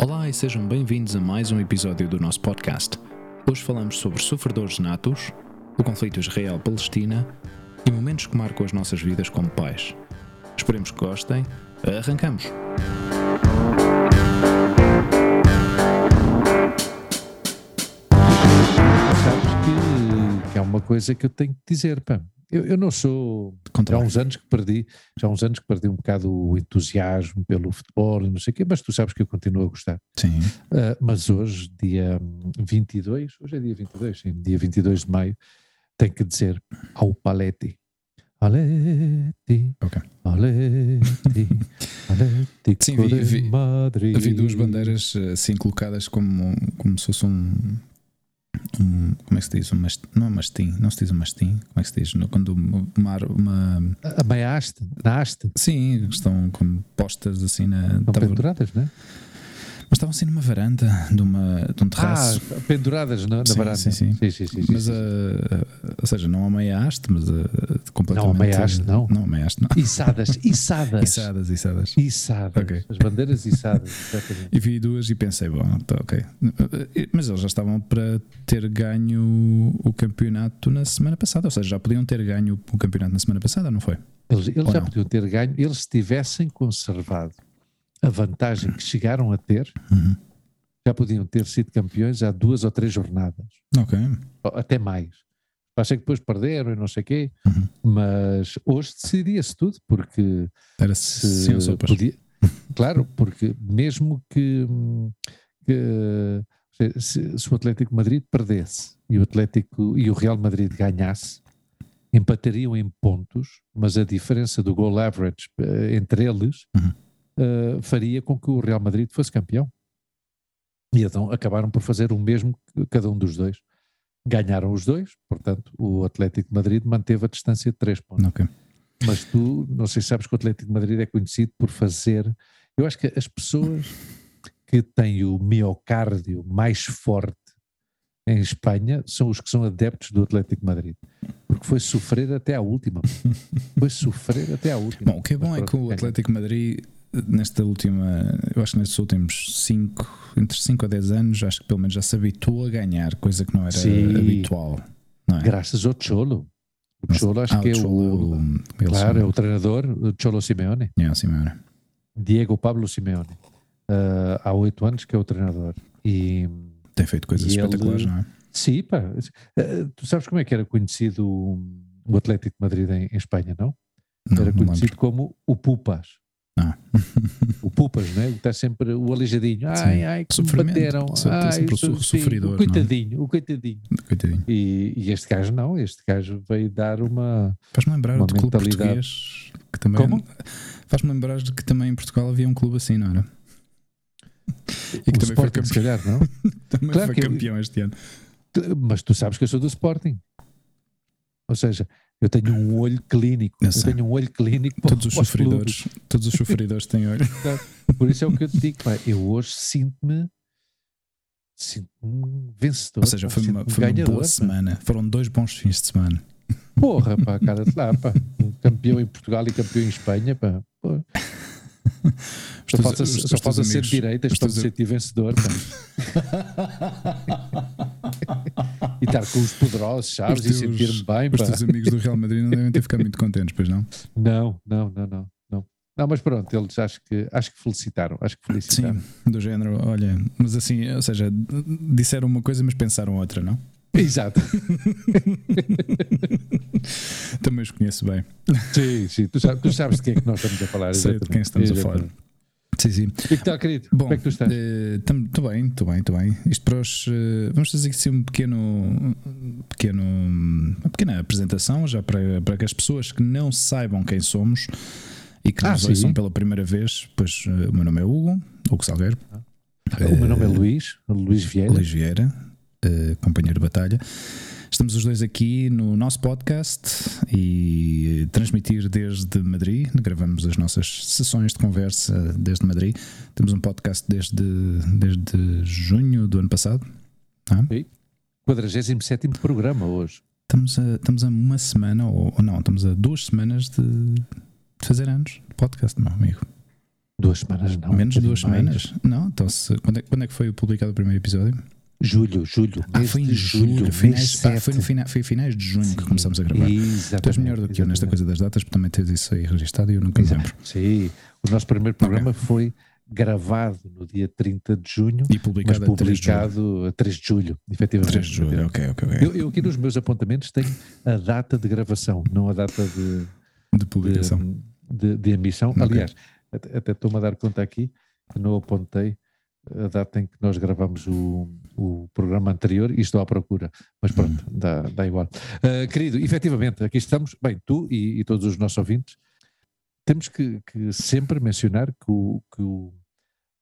Olá e sejam bem-vindos a mais um episódio do nosso podcast. Hoje falamos sobre sofredores natos, o conflito Israel-Palestina e momentos que marcam as nossas vidas como pais. Esperemos que gostem. Arrancamos! Sabes que, que é uma coisa que eu tenho que dizer, pá. Eu, eu não sou. Já há uns anos que perdi, já há uns anos que perdi um bocado o entusiasmo pelo futebol e não sei o quê, mas tu sabes que eu continuo a gostar. Sim. Uh, mas hoje, dia 22, hoje é dia 22, sim, dia 22 de maio, tenho que dizer ao Paletti. Aleti, Ok. Aleti, Aleti, Sim, vi- vi- Madrid. Havia duas bandeiras eh, assim colocadas como, como se fosse um, um- Como é que se diz? Um mast- não é mastim, não se diz um mastim. Como é que se diz? Quando uma, uma. A meia haste, na haste, Sim, estão como postas assim na. estão tava- penduradas, não é? Mas estavam assim numa varanda de, um terraço. Ah, penduradas na, na Sim, varanda. sim, sim. sim, sim, sim, mas, uh, uh, ou seja, não a meia haste, mas uh, completamente. Não, a meia haste, não. Não, a meia haste, não. Içadas, içadas. Içadas, içadas. Içadas. Ok. As bandeiras içadas. E vi duas e pensei, bom, tá ok. Mas eles já estavam para ter ganho o campeonato na semana passada, ou seja, já podiam ter ganho o campeonato na semana passada, não foi? Eles, eles já não? podiam ter ganho, eles se tivessem conservado a vantagem que chegaram a ter, Uhum. já podiam ter sido campeões há duas ou três jornadas, Ok. até mais. Achei que depois perderam e não sei o quê, Uhum. mas hoje decidia-se tudo, porque Era se sim sopas. podia. Claro, porque mesmo que, que se, se o Atlético Madrid perdesse e o Atlético e o Real Madrid ganhasse, empatariam em pontos, mas a diferença do goal average eh, entre eles Uhum. Eh, faria com que o Real Madrid fosse campeão. E então acabaram por fazer o mesmo que cada um dos dois. Ganharam os dois, portanto, o Atlético de Madrid manteve a distância de três pontos Ok. mas tu, não sei se sabes que o Atlético de Madrid é conhecido por fazer. Eu acho que as pessoas que têm o miocárdio mais forte em Espanha são os que são adeptos do Atlético de Madrid, porque foi sofrer até à última. Foi sofrer até à última. Bom, o que é bom é que o. Atlético de Madrid, nesta última, eu acho que nestes últimos 5, entre 5 a 10 anos, acho que pelo menos já se habituou a ganhar, coisa que não era Sim. habitual. Não é? Graças ao Cholo. O Cholo acho Ah, que é Cholo, o. ele Claro, é o treinador, o Cholo Simeone. É, Simeone. Diego Pablo Simeone. Ah, há oito anos que é o treinador. E. Tem feito coisas E ele- espetaculares, não é? Sim, pá. Eh, Tu sabes como é que era conhecido o o Atlético de Madrid em, em Espanha, não? Não, era conhecido como o Pupas. Ah. O Pupas, não é? Está sempre o aleijadinho. Ai, Sim. ai, que me bateram. Sempre- Ai, o sim, sofridor, O é? coitadinho, o coitadinho. Coitadinho. E, e este gajo não, este gajo veio dar uma. Faz-me lembrar Uma do clube português que também. Como? Faz-me lembrar de que também em Portugal havia um clube assim, não era? E que o também foi, Sporting, se campeão, calhar, não? também Claro foi eu- campeão este ano. Mas tu sabes que eu sou do Sporting. Ou seja, eu tenho um olho clínico. Eu Eu, tenho um olho clínico para, Todos os clubes. sofridores, todos os sofridores têm olho. Por isso é o que eu te digo, pá, eu hoje sinto-me sinto-me vencedor. Ou seja, foi uma, foi uma boa semana. Foram dois bons fins de semana. Porra, pá, cara de lá, pá. Campeão em Portugal e campeão em Espanha, pá. Pô, Os Só falta, só falta ser para teus- me sentir vencedor, pá. E estar com os poderosos, sabes? Os E teus- sentir-me bem, Os pá. teus amigos do Real Madrid não devem ter ficado muito contentes, pois não? Não, não, não, não. Não, não mas pronto, eles acho que, acho que felicitaram. Acho que felicitaram. Sim, do género, olha, mas assim, ou seja, disseram uma coisa, mas pensaram outra, não? Exato. Também os conheço bem. Sim, sim. Tu sabes, tu sabes de quem é que nós estamos a falar. Sei de quem exatamente. estamos a falar. Sim, sim. E que tal, querido? Bom, Como é que tu estás? Estou bem, estou bem, estou bem. Isto para os. eh, vamos fazer aqui um pequeno, pequeno. Uma pequena apresentação, já para, para que as pessoas que não saibam quem somos e que Ah, nos ouçam pela primeira vez, pois eh, o meu nome é Hugo, Hugo Salgueiro, o meu nome é Luís, Luís Vieira. Luís Vieira, eh, companheiro de batalha. Estamos os dois aqui no nosso podcast e transmitir desde Madrid. Gravamos as nossas sessões de conversa desde Madrid. Temos um podcast desde, desde junho do ano passado. 47 programa hoje. Estamos a, estamos a uma semana, ou, ou não, estamos a duas semanas de, de fazer anos de podcast, meu amigo. Duas semanas não. Menos de duas mais. semanas? Não, então se, quando, é, quando é que foi publicado o primeiro episódio? Julho, julho. Ah, foi em de julho. mês finais, pá, foi, no fina, foi finais de junho que começamos a gravar. Tu Exatamente. és melhor do que eu nesta coisa das datas, porque também tens isso aí registado e eu nunca me lembro. Sim, o nosso primeiro programa foi gravado no dia 30 de junho, E mas publicado a 3 de julho. publicado a 3 de julho, efetivamente. 3 de julho, ok, ok, ok. Eu, eu aqui nos meus apontamentos tenho a data de gravação, não a data de, De publicação. de, de emissão. Ok. Aliás, até, até estou-me a dar conta aqui que não apontei a data em que nós gravamos o, o programa anterior e estou à procura. Mas pronto, Hum. dá, dá igual. Ah, querido, efetivamente, aqui estamos, bem, tu e, e todos os nossos ouvintes, temos que, que sempre mencionar que o, que o,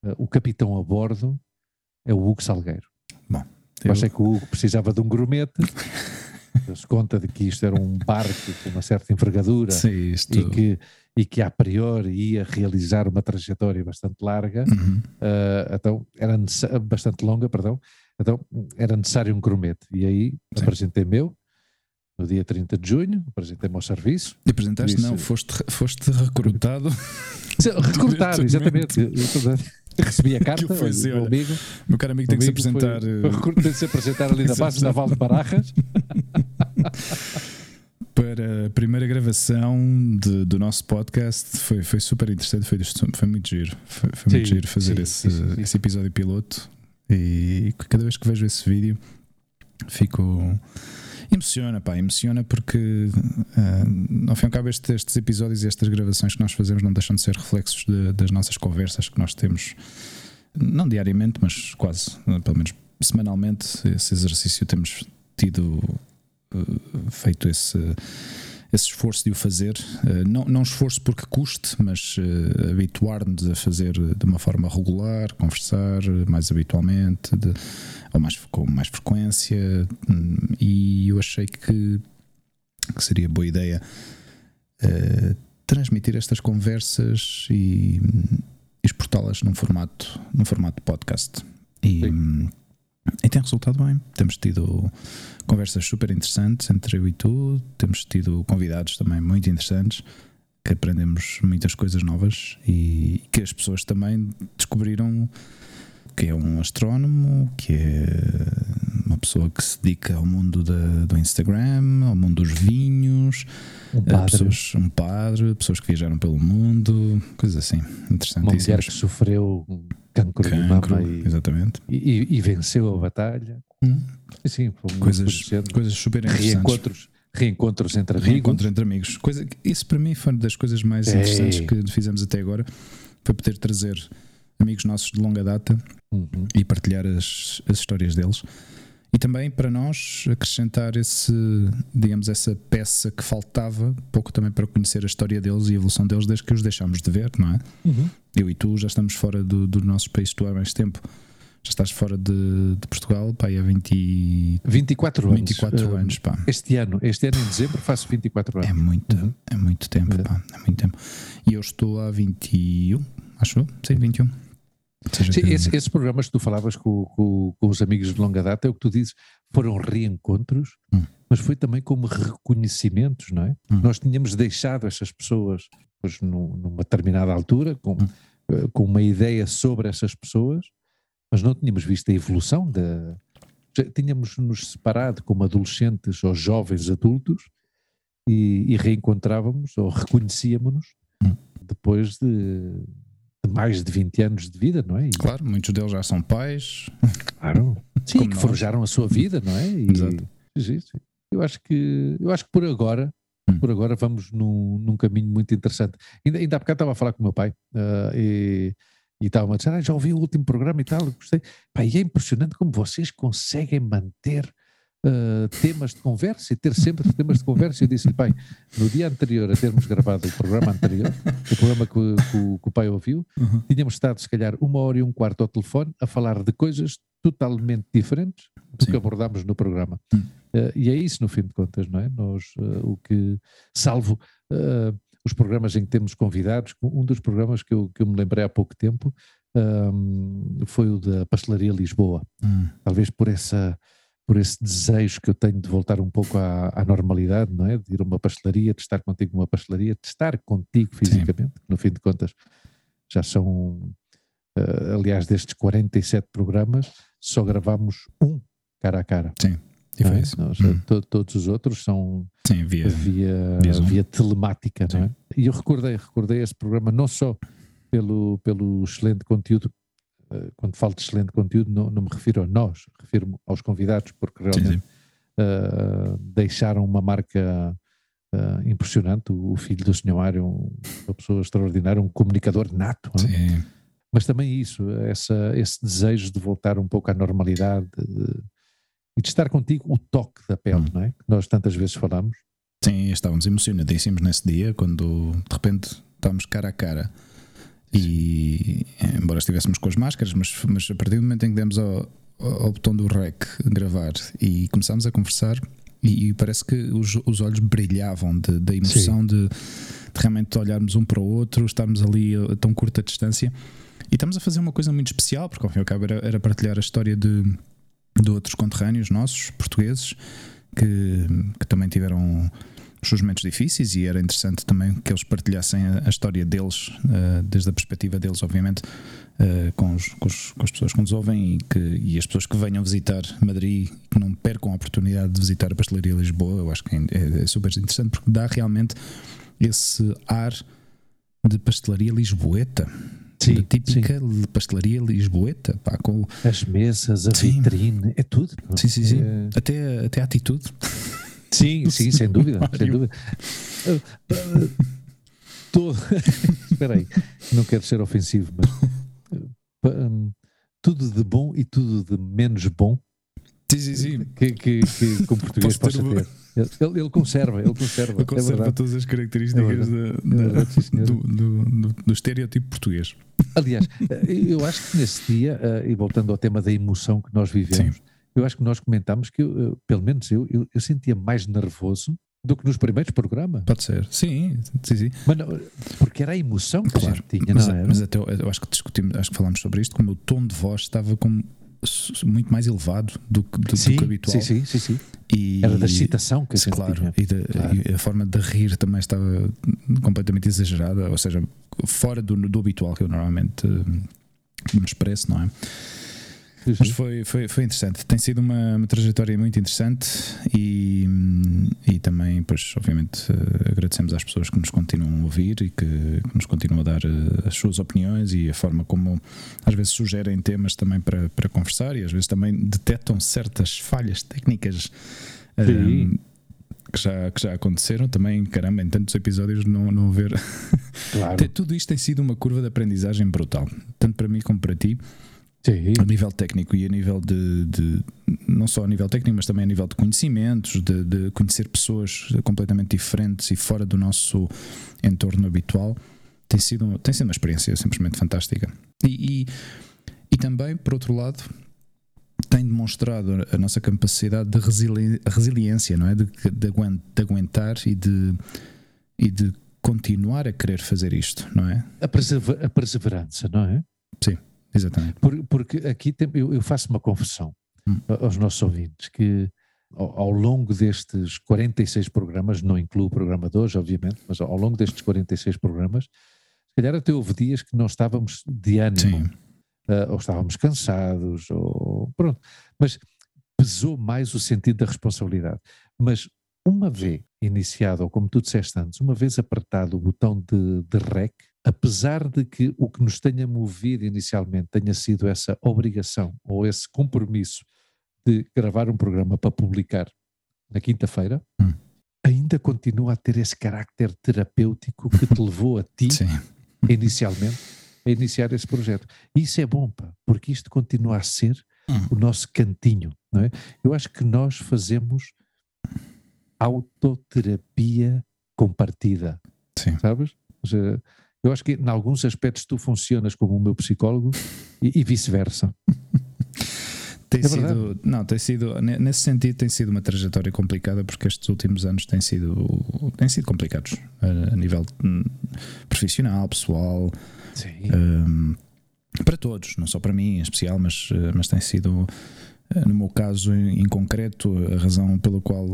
ah, o capitão a bordo é o Hugo Salgueiro. Bom, Eu eu- achei que o Hugo precisava de um grumete, deu-se conta de que isto era um barco com uma certa envergadura Sim, isto. e que, e que a priori ia realizar uma trajetória bastante larga, Uhum. ah, então era bastante longa, perdão, então era necessário um grumete. E aí Sim. apresentei meu, no dia 30 de junho, apresentei-me ao serviço. E apresentaste? Isso. Não, foste, foste recrutado. Recrutado, exatamente. Recebi a carta, foi olha, meu amigo, Meu caro amigo tem que se apresentar. foi recru- tem que se apresentar ali na base naval de Barajas. para a primeira gravação de- do nosso podcast. Foi, foi super interessante, foi, foi muito giro. Foi, foi muito Sim, giro fazer sim, esse, sim. esse episódio piloto. E cada vez que vejo esse vídeo, fico. Emociona, pá, emociona porque, ah, ao fim e ao cabo, este- estes episódios e estas gravações que nós fazemos não deixam de ser reflexos de- das nossas conversas que nós temos, não diariamente, mas quase, pelo menos semanalmente. Esse exercício temos tido eh, feito esse, esse esforço de o fazer. Eh, não, não esforço porque custe, mas eh, habituar-nos a fazer de uma forma regular, conversar mais habitualmente, de- ou mais, com mais frequência. Hum, E eu achei que, que seria boa ideia eh, transmitir estas conversas e, e exportá-las num formato, num formato de podcast. E, Sim. E tem resultado bem. Temos tido conversas super interessantes entre eu e tu. Temos tido convidados também muito interessantes que aprendemos muitas coisas novas e que as pessoas também descobriram que é um astrónomo, que é uma pessoa que se dedica ao mundo da- do Instagram, ao mundo dos vinhos, Um padre, pessoas, um padre, pessoas que viajaram pelo mundo, coisas assim, uma mulher que sofreu cancro, Cancro, mama e, exatamente. e- e venceu a batalha. Hum, sim, Coisas, coisas super interessantes. reencontros, reencontros entre amigos. Reencontro entre amigos. Coisa, isso para mim foi uma das coisas mais Ei. interessantes que fizemos até agora. Foi poder trazer amigos nossos de longa data Uhum. e partilhar as, as histórias deles. E também para nós acrescentar esse, digamos, essa peça que faltava, pouco também para conhecer a história deles e a evolução deles desde que os deixámos de ver, não é? Uhum. Eu e tu já estamos fora do, do nosso país, tu há mais tempo. Já estás fora de, de Portugal, pá, há 20, 24 anos. 24 Eh, anos, pá. Este ano, este ano em dezembro faço 24 É anos. muito, Uhum. é muito tempo, É. pá, é muito tempo. E eu estou há 21, acho eu, sim, 21. Sim, que- esse- esses programas que tu falavas com, com- com os amigos de longa data, é o que tu dizes, foram reencontros, Hum. mas foi também como reconhecimentos, não é? Hum. Nós tínhamos deixado essas pessoas pois, num- numa determinada altura, com, Hum. eh, com uma ideia sobre essas pessoas, mas não tínhamos visto a evolução da. Tínhamos nos separado como adolescentes ou jovens adultos e, e reencontrávamos ou reconhecíamos-nos Hum. depois de, de mais de 20 anos de vida, não é? E, Claro, muitos deles já são pais. Claro. Sim, Como que nós. forjaram a sua vida, não é? E, Exato. sim, sim. Eu acho que eu acho que por agora, Hum. por agora vamos num, num caminho muito interessante. Ainda, ainda há bocado estava a falar com o meu pai ah, e, e estava a dizer, ah, já ouvi o último programa e tal, gostei. Pá, e é impressionante como vocês conseguem manter ah, temas de conversa e ter sempre temas de conversa. Eu disse-lhe, pai, no dia anterior a termos gravado o programa anterior, o programa que, o- que que o pai ouviu, Uhum. tínhamos estado se calhar uma hora e um quarto ao telefone a falar de coisas totalmente diferentes do Sim. que abordámos no programa. Hum. Eh, e é isso, no fim de contas, não é? Nós, eh, o que, salvo os programas em que temos convidados, um dos programas que eu, que eu me lembrei há pouco tempo ahm, foi o da Pastelaria Lisboa. Hum, Talvez por essa por esse desejo que eu tenho de voltar um pouco à, à, normalidade, não é? De ir a uma pastelaria, de estar contigo numa pastelaria, de estar contigo fisicamente, Sim. no fim de contas já são, uh, aliás, destes 47 programas, só gravamos um cara a cara. Sim. E foi é? isso. Não, hum. to, todos os outros são Sim, via, via, via, via telemática, não é? E eu recordei, recordei esse programa não só pelo, pelo excelente conteúdo eh, quando falo de excelente conteúdo, não, não me refiro a nós, refiro-me aos convidados, porque realmente sim, sim. Uh, deixaram uma marca uh, impressionante. O, o, filho do senhor Mário, um, uma pessoa extraordinária, um comunicador nato. É? Mas também isso, essa, esse desejo de voltar um pouco à normalidade de, e de estar contigo, o toque da pele, hum. não é? Que nós tantas vezes falamos. Sim, estávamos emocionadíssimos nesse dia, quando de repente estávamos cara a cara e embora estivéssemos com as máscaras, mas, mas a partir do momento em que demos ao, ao botão do rec gravar e começámos a conversar, e, e parece que os, os olhos brilhavam da emoção de, de, realmente olharmos um para o outro, estarmos ali a, a, tão curta distância. E estamos a fazer uma coisa muito especial, porque ao fim e ao cabo era, era partilhar a história de, de outros conterrâneos nossos, portugueses, que, que também tiveram seus momentos difíceis e era interessante também que eles partilhassem a, a história deles, uh, desde a perspectiva deles, obviamente, uh, com, os, com, os, com, as pessoas que nos ouvem e, que, e as pessoas que venham visitar Madrid, que não percam a oportunidade de visitar a Pastelaria Lisboa. Eu acho que é, é, é super interessante porque dá realmente esse ar de pastelaria lisboeta. Sim, da típica sim. pastelaria lisboeta, pá, com as mesas, a sim. vitrine, é tudo. Sim, sim, sim. É... Até, até a atitude. Sim, sim, sem dúvida, sem dúvida. Todo... Espera aí, não quero ser ofensivo, mas um, tudo de bom e tudo de menos bom sim, sim, sim. Que, que, que, que o português possa ter. Ele, ele, conserva, ele conserva. Ele conserva é todas as características é da, da, é verdade, do, do, do, do, estereotipo português. Aliás, eu acho que nesse dia, eh, e voltando ao tema da emoção que nós vivemos, eu acho que nós comentámos que, eu, pelo menos eu, eu, eu, sentia mais nervoso do que nos primeiros programas. Pode ser, sim, sim, sim. Mas porque era a emoção que claro. a tinha, mas, não era? Mas até eu, eu, acho que discutimos, acho que falámos sobre isto, como o tom de voz estava como muito mais elevado do que, do, sim, do que habitual. Sim, sim, sim. sim. E, era da excitação que gente claro, tinha. E, claro. e, a forma de rir também estava completamente exagerada, ou seja, fora do, do habitual que eu normalmente me expresso, não é? Uhum. Mas foi, foi, foi interessante. Tem sido uma, uma trajetória muito interessante e, e também, pois, obviamente, eh, agradecemos às pessoas que nos continuam a ouvir e que, que, nos continuam a dar eh, as suas opiniões e a forma como às vezes sugerem temas também para, para conversar e às vezes também detectam certas falhas técnicas. Um, que já, que já aconteceram também, caramba, em tantos episódios não, não ver. Claro. Tudo isto tem sido uma curva de aprendizagem brutal, tanto para mim como para ti. Sim. a nível técnico e a nível de, de, não só a nível técnico, mas também a nível de conhecimentos, de, de, conhecer pessoas completamente diferentes e fora do nosso entorno habitual, tem sido, tem sido uma experiência simplesmente fantástica. E, e, e também, por outro lado, tem demonstrado a nossa capacidade de resili resiliência, não é? De, de, aguentar e de, e de continuar a querer fazer isto, não é? A, persever a perseverança, não é? Sim. Exatamente. Por, porque aqui tem, eu, eu, faço uma confissão hum. aos nossos ouvintes que ao, ao, longo destes 46 programas, não incluo o programa de hoje, obviamente, mas ao longo destes 46 programas, se calhar até houve dias que não estávamos de ânimo, uh, ou estávamos cansados, ou pronto, mas pesou mais o sentido da responsabilidade. Mas uma vez iniciado, ou como tu disseste antes, uma vez apertado o botão de, de REC, apesar de que o que nos tenha movido inicialmente tenha sido essa obrigação ou esse compromisso de gravar um programa para publicar na quinta-feira, hum. ainda continua a ter esse carácter terapêutico que te levou a ti, Sim. inicialmente, a iniciar esse projeto. E isso é bom, pá, porque isto continua a ser hum. o nosso cantinho, não é? Eu acho que nós fazemos autoterapia compartida, Sim. sabes? Ou seja, eu acho que em alguns aspectos tu funcionas como o meu psicólogo e, e vice-versa. Tem é sido, não, tem sido, nesse sentido, tem sido uma trajetória complicada porque estes últimos anos têm sido, têm sido complicados a, a nível hum, profissional, pessoal, um, para todos, não só para mim em especial, mas, mas tem sido Eh, no meu caso em, concreto, a razão pela qual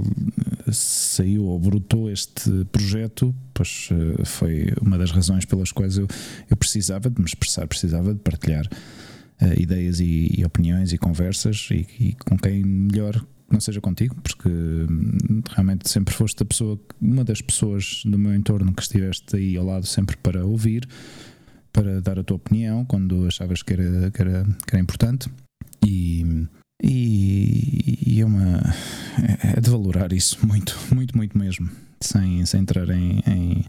eh, saiu ou brotou este projeto, pois eh, foi uma das razões pelas quais eu, eu precisava de me expressar, precisava de partilhar uh, ideias e, e, opiniões e conversas e, e, com quem melhor não seja contigo, porque hum, realmente sempre foste a pessoa, uma das pessoas do meu entorno que estiveste aí ao lado sempre para ouvir, para dar a tua opinião quando achavas que era, que era, que era importante. E, e, e é uma. É, é de valorar isso muito, muito, muito mesmo. Sem, sem entrar em, em,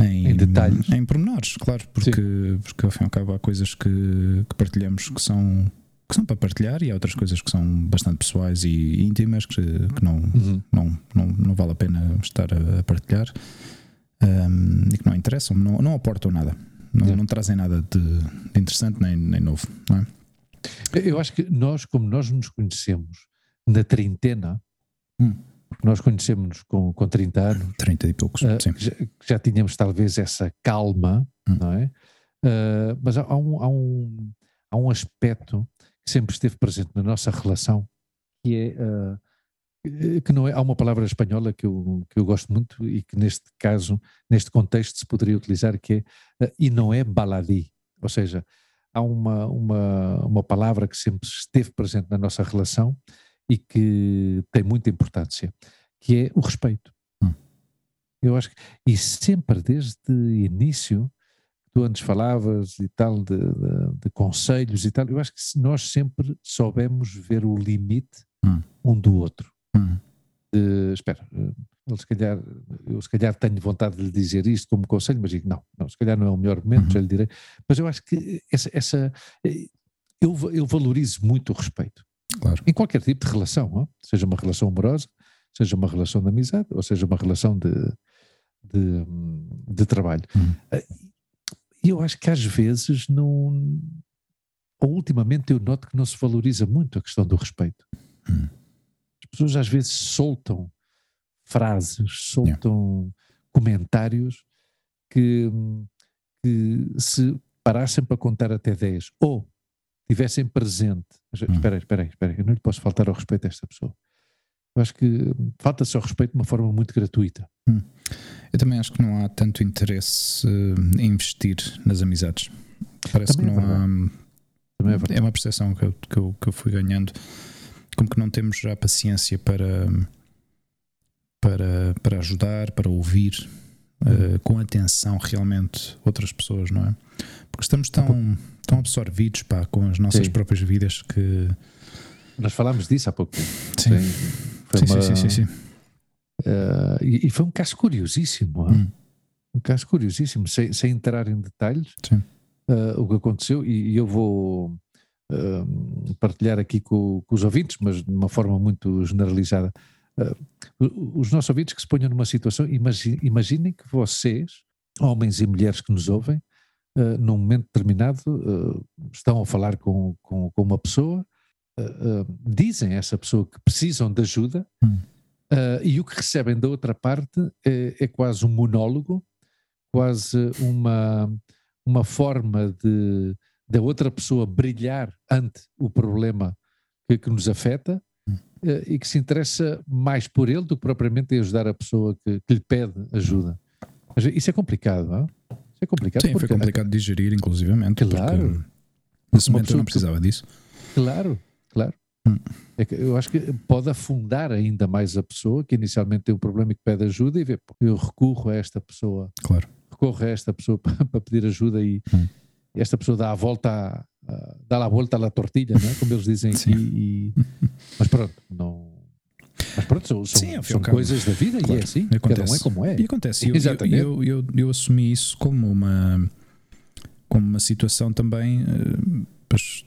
em, em detalhes. Em pormenores, claro, porque, porque ao fim e ao cabo há coisas que, que partilhamos que são que são para partilhar e há outras coisas que são bastante pessoais e íntimas que, que não, uhum. não, não, não vale a pena estar a, a partilhar um, e que não interessam, não, não aportam nada, não, não trazem nada de, de interessante nem, nem novo, não é? Eu acho que nós, como nós nos conhecemos na trintena, hum. nós conhecemos com, com 30 anos. 30 e poucos, uh, sim. Já, já, tínhamos talvez essa calma, hum. não é? Uh, mas há, há, um, há, um, há um aspecto que sempre esteve presente na nossa relação, que é. Uh, que não é, há uma palavra espanhola que eu, que eu gosto muito e que neste caso, neste contexto se poderia utilizar que é, e não é baladi, ou seja, há uma, uma, uma palavra que sempre esteve presente na nossa relação e que tem muita importância, que é o respeito. Hum. Eu acho que, e sempre desde o início, tu antes falavas e tal, de, de, de, conselhos e tal, eu acho que nós sempre soubemos ver o limite hum. um do outro. Hum. De, espera, ele se calhar, eu se calhar tenho vontade de lhe dizer isto como conselho, mas digo, não, não, se calhar não é o melhor momento, uhum. já lhe direi. Mas eu acho que essa, essa eu, eu valorizo muito o respeito. Claro. Em qualquer tipo de relação, seja uma relação amorosa, seja uma relação de amizade, ou seja uma relação de, de, de trabalho. Uhum. E eu acho que às vezes não. Ou ultimamente eu noto que não se valoriza muito a questão do respeito. Uhum. As pessoas às vezes soltam frases, soltam yeah. comentários que, que se parassem para contar até 10 ou tivessem presente. Hum. Espera aí, espera aí, espera aí, eu não lhe posso faltar ao respeito a esta pessoa. Eu acho que falta-se ao respeito de uma forma muito gratuita. Hum. Eu também acho que não há tanto interesse uh, em investir nas amizades. Parece também que é não é há. É, é, uma percepção que eu, que, eu, que eu fui ganhando. Como que não temos já paciência para para, para ajudar, para ouvir uh, com atenção realmente outras pessoas, não é? Porque estamos tão, tão absorvidos pá, com as nossas sim. próprias vidas que. Nós falámos disso há pouco tempo. Sim. Foi sim, uma, sim, sim, sim, Uh, e, e, foi um caso curiosíssimo. Hum. Um caso curiosíssimo, sem, sem entrar em detalhes, uh, o que aconteceu, e, e eu vou. Partilhar aqui com, com, os ouvintes, mas de uma forma muito generalizada. Uh, os nossos ouvintes que se ponham numa situação, imagine, imaginem que vocês, homens e mulheres que nos ouvem, uh, num momento determinado uh, estão a falar com, com, com uma pessoa, dizem a essa pessoa que precisam de ajuda hum. e o que recebem da outra parte é, é quase um monólogo, quase uma, uma forma de da outra pessoa brilhar ante o problema que, que nos afeta eh, e que se interessa mais por ele do que propriamente em ajudar a pessoa que, que lhe pede ajuda. Mas isso é complicado, não é? Isso é complicado. Sim, porque, foi complicado de digerir, inclusivamente. Claro. Nesse momento eu não precisava disso. Claro, claro. Hum. É que eu acho que pode afundar ainda mais a pessoa que inicialmente tem um problema e que pede ajuda e vê, pô, eu recorro a esta pessoa. Claro. Recorro a esta pessoa para, para pedir ajuda e, hum. E, esta pessoa dá a volta uh, dá a volta à tortilha, não é? como eles dizem aqui. E, mas pronto, não. Mas pronto, são, Sim, são coisas da vida claro, e é assim, acontece. cada um é como é. E acontece, eu, Exatamente. Eu, eu, eu, eu, assumi isso como uma, como uma situação também, mas,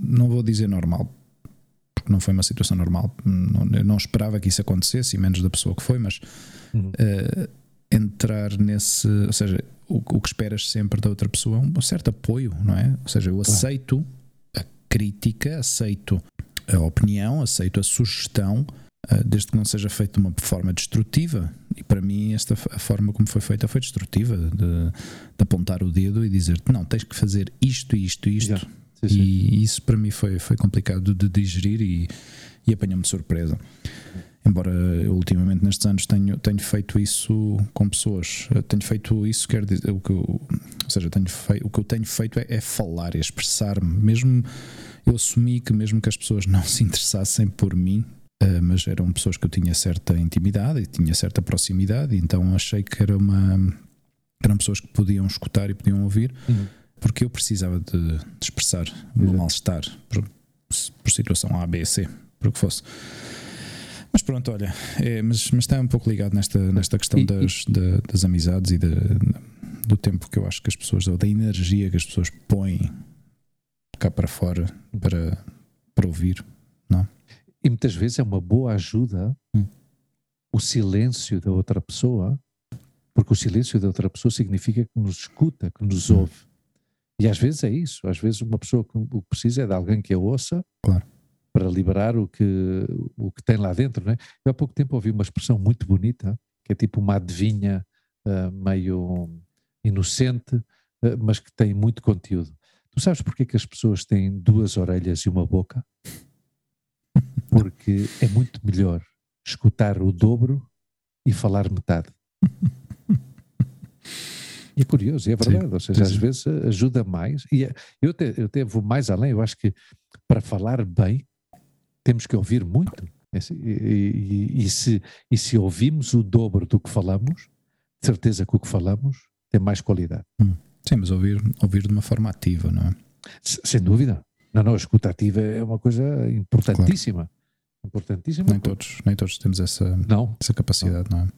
não vou dizer normal, porque não foi uma situação normal, não, eu não esperava que isso acontecesse, e menos da pessoa que foi, mas uhum. uh, entrar nesse, ou seja, o, o, que esperas sempre da outra pessoa é um certo apoio, não é? Ou seja, eu aceito a crítica, aceito a opinião, aceito a sugestão, uh, desde que não seja feito de uma forma destrutiva. E para mim, esta a forma como foi feita foi destrutiva, de, de apontar o dedo e dizer não, tens que fazer isto, isto, isto. Yeah. sim, sim. E isso para mim foi, foi complicado de digerir e, e apanhou-me de surpresa. Embora eu ultimamente nestes anos tenho, tenho feito isso com pessoas, Eu tenho feito isso, quer dizer, o que eu, ou seja, tenho fei, o que eu tenho feito é, é falar, é expressar-me. Mesmo eu assumi que mesmo que as pessoas não se interessassem por mim, uh, mas eram pessoas que eu tinha certa intimidade e tinha certa proximidade, então achei que era uma eram pessoas que podiam escutar e podiam ouvir, Uhum. porque eu precisava de, de expressar o meu mal-estar por, por situação A, B, C, por o que fosse. Mas pronto, olha, é, mas, mas está um pouco ligado nesta, nesta questão E- e- das, da- das amizades e da- do tempo que eu acho que as pessoas, ou da energia que as pessoas põem cá para fora para, para ouvir. E muitas vezes é uma boa ajuda Hum. o silêncio da outra pessoa, porque o silêncio da outra pessoa significa que nos escuta, que nos Hum. ouve. E às vezes é isso. Às vezes uma pessoa que, o que precisa é de alguém que a ouça Claro. Para liberar o que, o que tem lá dentro. Não é? Eu há pouco tempo ouvi uma expressão muito bonita, que é tipo uma adivinha ah, meio inocente, ah, mas que tem muito conteúdo. Tu sabes porque é que as pessoas têm duas orelhas e uma boca? Porque é muito melhor escutar o dobro e falar metade. E é curioso, e é verdade. Ou seja, sim, às sim. vezes ajuda mais. E é- eu até, eu até vou mais além. Eu acho que para falar bem temos que ouvir muito. É assim, E, e- e se, e se ouvimos o dobro do que falamos, de certeza que o que falamos tem mais qualidade. Sim, mas ouvir, ouvir de uma forma ativa, não é? Sem dúvida. Não, não, a escuta ativa é uma coisa importantíssima. Importantíssima. Nem todos, nem todos temos essa, Não, essa capacidade, não é?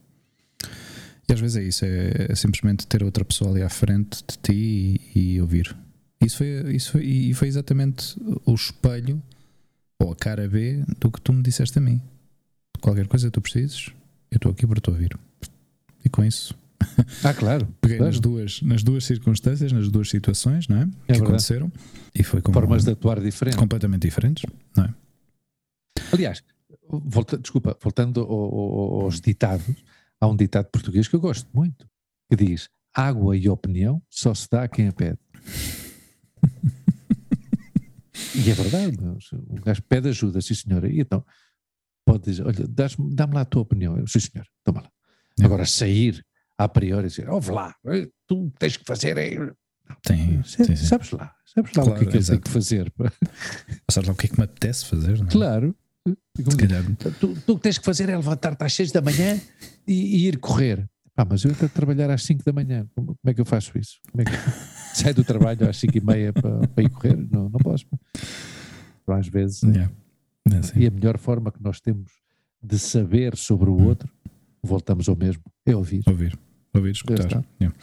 E às vezes é isso, é, é simplesmente ter outra pessoa ali à frente de ti e, e ouvir. Isso foi, isso foi, e foi exatamente o espelho ou a cara B do que tu me disseste a mim. Qualquer coisa que tu precises, eu estou aqui para te ouvir. E com isso, Ah, claro. peguei claro. nas, duas, nas duas circunstâncias, nas duas situações, não é? que verdade. aconteceram e foi Formas de atuar diferentes. completamente diferentes, não é? Aliás, volta, desculpa, voltando ao- ao- aos ditados, há um ditado português que eu gosto muito, que diz: água e opinião só se dá a quem a pede. e é verdade, se o gajo pede ajuda, sim senhora, e então pode dizer: olha, dá-me lá a tua opinião. Eu, sim senhor, toma lá. É. Agora, sair a priori e dizer: ouve lá, eh, tu tens que fazer. É... Tem, Sa- sim, sim. Sabes lá, sabes lá o que é que eu tenho que fazer. Sabes lá o que é que me apetece fazer, não é? claro. Tu, tu o que tens que fazer é levantar-te às 6 da manhã e, e ir correr. Pá, mas eu entro a trabalhar às 5 da manhã. Como, como é que eu faço isso? Como é que saio do trabalho às 5 e meia para, para ir correr? Não, não posso. Então, às vezes, yeah. É assim. e a melhor forma que nós temos de saber sobre o outro, voltamos ao mesmo, é ouvir. Ouvir, ouvir, escutar. Yeah.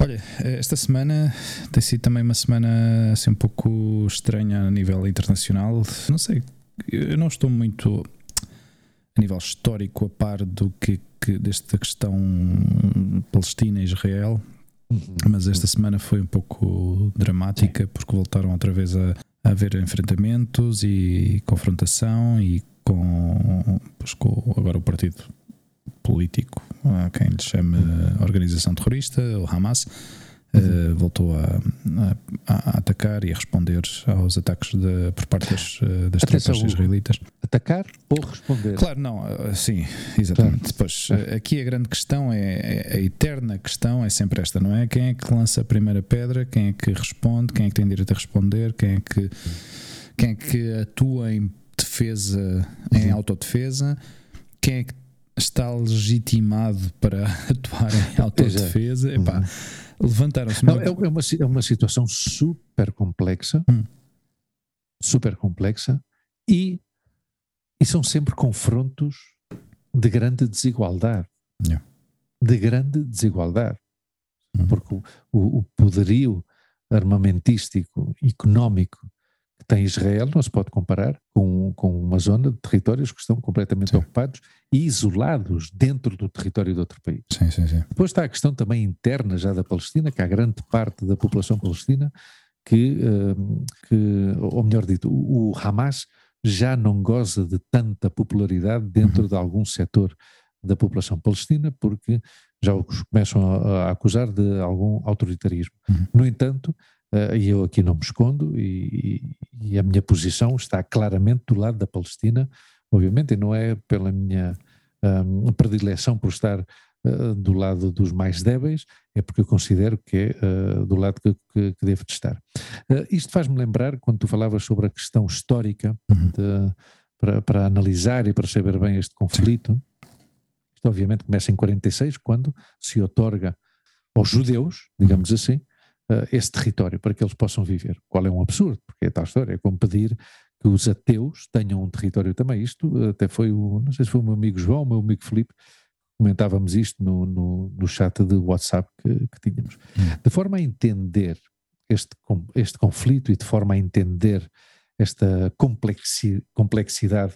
Olha, esta semana tem sido também uma semana assim um pouco estranha a nível internacional. Não sei, eu não estou muito a nível histórico a par do que, que desta questão Palestina Israel, Uhum. Mas esta semana foi um pouco dramática porque voltaram outra vez a, a haver enfrentamentos e confrontação e com, pois, com agora o partido político, a quem lhe chama organização terrorista, o Hamas, eh, voltou a, a- a atacar e a responder aos ataques de- por parte das, eh, das Atenção, tropas israelitas. Atacar ou responder? Claro, não, eh, sim, exatamente. Depois, eh, aqui a grande questão é, é- a eterna questão é sempre esta, não é? Quem é que lança a primeira pedra, quem é que responde, quem é que tem direito a responder, quem é que, quem é que atua em defesa, em Uhum. autodefesa, quem é que está legitimado para atuar em autodefesa. Epá, levantaram-se Não, é, é uma, é uma situação super complexa, Hum. super complexa, e, e são sempre confrontos de grande desigualdade. Yeah. De grande desigualdade. Uhum. Porque o, o, o poderio armamentístico, económico tem Israel não se pode comparar com, com uma zona de territórios que estão completamente Sim. ocupados e isolados dentro do território de outro país. Sim, sim, sim. Depois está a questão também interna já da Palestina, que há grande parte da população palestina que, hum, que ou melhor dito, o, Hamas já não goza de tanta popularidade dentro Uhum. de algum setor da população palestina, porque já os começam a, a acusar de algum autoritarismo. Uhum. No entanto, e eu aqui não me escondo, e, e, a minha posição está claramente do lado da Palestina, obviamente, e não é pela minha um, predileção por estar uh, do lado dos mais débeis, é porque eu considero que é uh, do lado que, que, que devo de estar. isto faz-me lembrar, quando tu falavas sobre a questão histórica, uhum. de, para, para, analisar e para saber bem este conflito, isto obviamente começa em 46, quando se otorga aos judeus, digamos uhum. assim, uh, esse território para que eles possam viver. Qual é um absurdo, porque é tal história, é como pedir que os ateus tenham um território também. Isto até foi o, não sei se foi o meu amigo João, o meu amigo Felipe, comentávamos isto no, no, no chat de WhatsApp que, que tínhamos. Uhum. De forma a entender este, este conflito e de forma a entender esta complexi, complexidade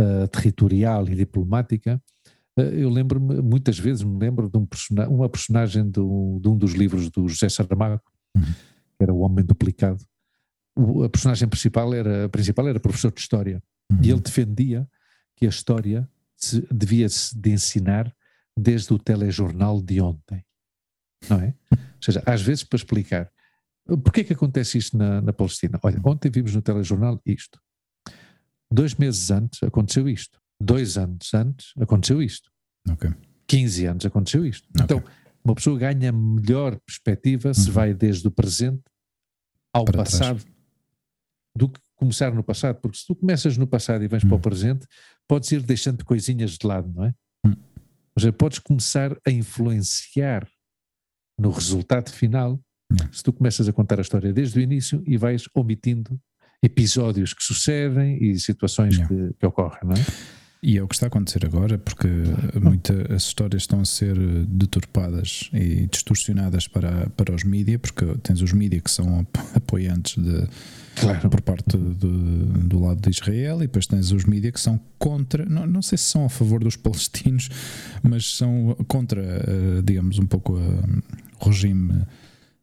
uh, territorial e diplomática, eh, eu lembro-me, muitas vezes me lembro de um persona, uma personagem do, de um dos livros do José Saramago, uhum. que era o Homem Duplicado. O, a personagem principal era, principal era professor de História uhum. e ele defendia que a História se, devia -se de ensinar desde o telejornal de ontem, não é? Ou seja, às vezes para explicar Porquê que acontece isto na, na Palestina? Olha, ontem vimos no telejornal isto. Dois meses antes aconteceu isto. Dois anos antes aconteceu isto. Okay. 15 anos aconteceu isto. Okay. Então, uma pessoa ganha melhor perspectiva se uhum. vai desde o presente ao para passado trás. do que começar no passado. Porque se tu começas no passado e vens uhum. para o uhum. presente, podes ir deixando coisinhas de lado, não é? Uhum. Ou seja, podes começar a influenciar no resultado final uhum. se tu começas a contar a história desde o início e vais omitindo episódios que sucedem e situações que, que ocorrem, não é? E é o que está a acontecer agora, porque muitas as histórias estão a ser deturpadas e distorcionadas para, para os mídias, porque tens os mídias que são apoiantes de, claro. por parte do, do lado de Israel, e depois tens os mídias que são contra, não, não sei se são a favor dos palestinos, mas são contra, eh, digamos, um pouco o regime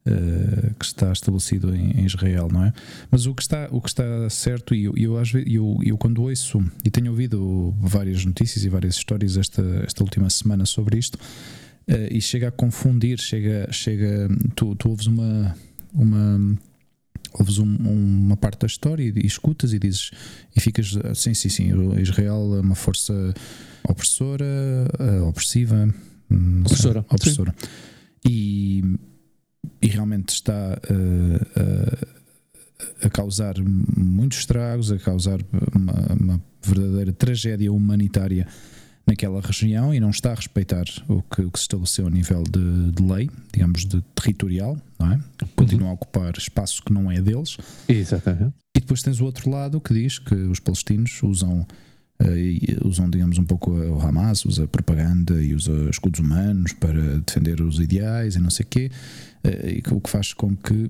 uh, que está estabelecido em, em, Israel, não é? Mas o que está, o que está certo, e eu, eu, eu, eu quando ouço, e tenho ouvido várias notícias e várias histórias esta, esta última semana sobre isto, uh, e chega a confundir, chega, chega tu, tu ouves uma. uma ouves um, uma parte da história e, e, escutas e dizes e ficas sim, sim, sim, Israel é uma força opressora, uh, opressiva, opressora, sei, opressora. E, e realmente está a, a, a causar muitos estragos, a causar uma, uma, verdadeira tragédia humanitária naquela região e não está a respeitar o que, o que se estabeleceu a nível de, de, lei, digamos, de territorial, não é? Continua uhum. a ocupar espaço que não é deles. Exatamente. E depois tens o outro lado que diz que os palestinos usam uh, usam, digamos, um pouco o Hamas, usa propaganda e usa escudos humanos para defender os ideais e não sei o quê, o que faz com que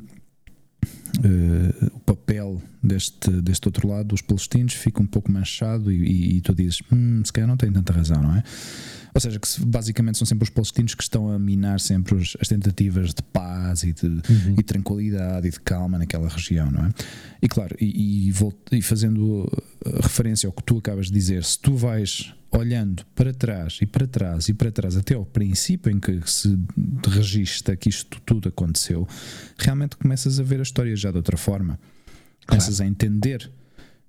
Uh, o papel deste, deste outro lado, dos palestinos, fica um pouco manchado e, e, e tu dizes, hum, se calhar não tem tanta razão, não é? Ou seja, que basicamente são sempre os palestinos que estão a minar sempre os, as tentativas de paz e de uhum. e tranquilidade e de calma naquela região, não é? E claro, e, e, e fazendo referência ao que tu acabas de dizer, se tu vais olhando para trás e para trás e para trás até ao princípio em que se registra que isto tudo aconteceu, realmente começas a ver a história já de outra forma. Começas claro. a entender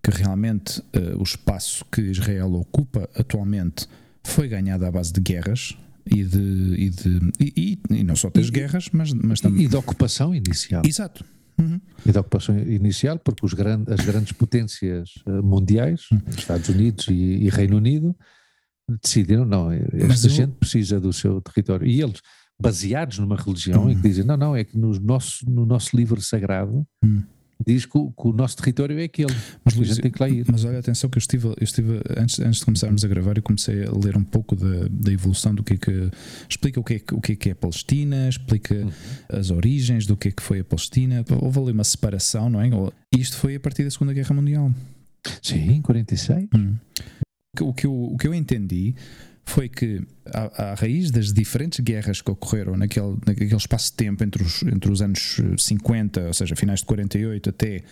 que realmente uh, o espaço que Israel ocupa atualmente foi ganhada à base de guerras e de. E, de, e, e não só das guerras, mas, mas também. E de ocupação inicial. Exato. Uhum. E da ocupação inicial, porque os grand, as grandes potências eh, mundiais, uhum. Estados Unidos e, e, Reino Unido, decidiram: não, esta eu... gente precisa do seu território. E eles, baseados numa religião, uhum. em que dizem: não, não, é que no nosso, no nosso livro sagrado uhum diz que o, que o, nosso território é aquele. Mas Luís, tem que lá ir. Mas olha, atenção que eu estive, eu estive antes, antes de começarmos a gravar, eu comecei a ler um pouco da, da evolução do que é que explica o que é que, o que, é, que é a Palestina, explica uhum. as origens do que é que foi a Palestina. Houve ali uma separação, não é? Isto foi a partir da Segunda Guerra Mundial. Sim, 46. Hum. O que, eu, o que eu entendi foi que, à, à, raiz das diferentes guerras que ocorreram naquele, naquele espaço de tempo entre os, entre os anos 50, ou seja, finais de 48 até,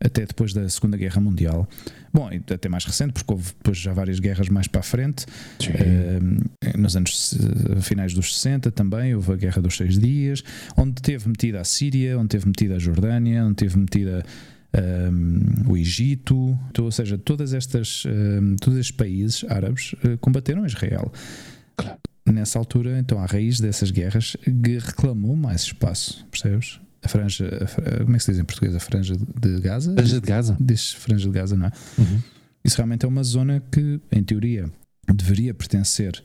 até depois da Segunda Guerra Mundial, bom, até mais recente, porque houve depois já várias guerras mais para a frente, uh, nos anos finais dos 60 também, houve a Guerra dos Seis Dias, onde teve metida a Síria, onde teve metida a Jordânia, onde teve metida um, o Egito, ou seja, todas estas, um, todos estes países árabes uh, combateram Israel. Claro. Nessa altura, então, à raiz dessas guerras, reclamou mais espaço, percebes? A franja, a, como é que se diz em português? A franja de Gaza? Franja de Gaza. Diz franja de Gaza, não é? Uhum. Isso realmente é uma zona que, em teoria, deveria pertencer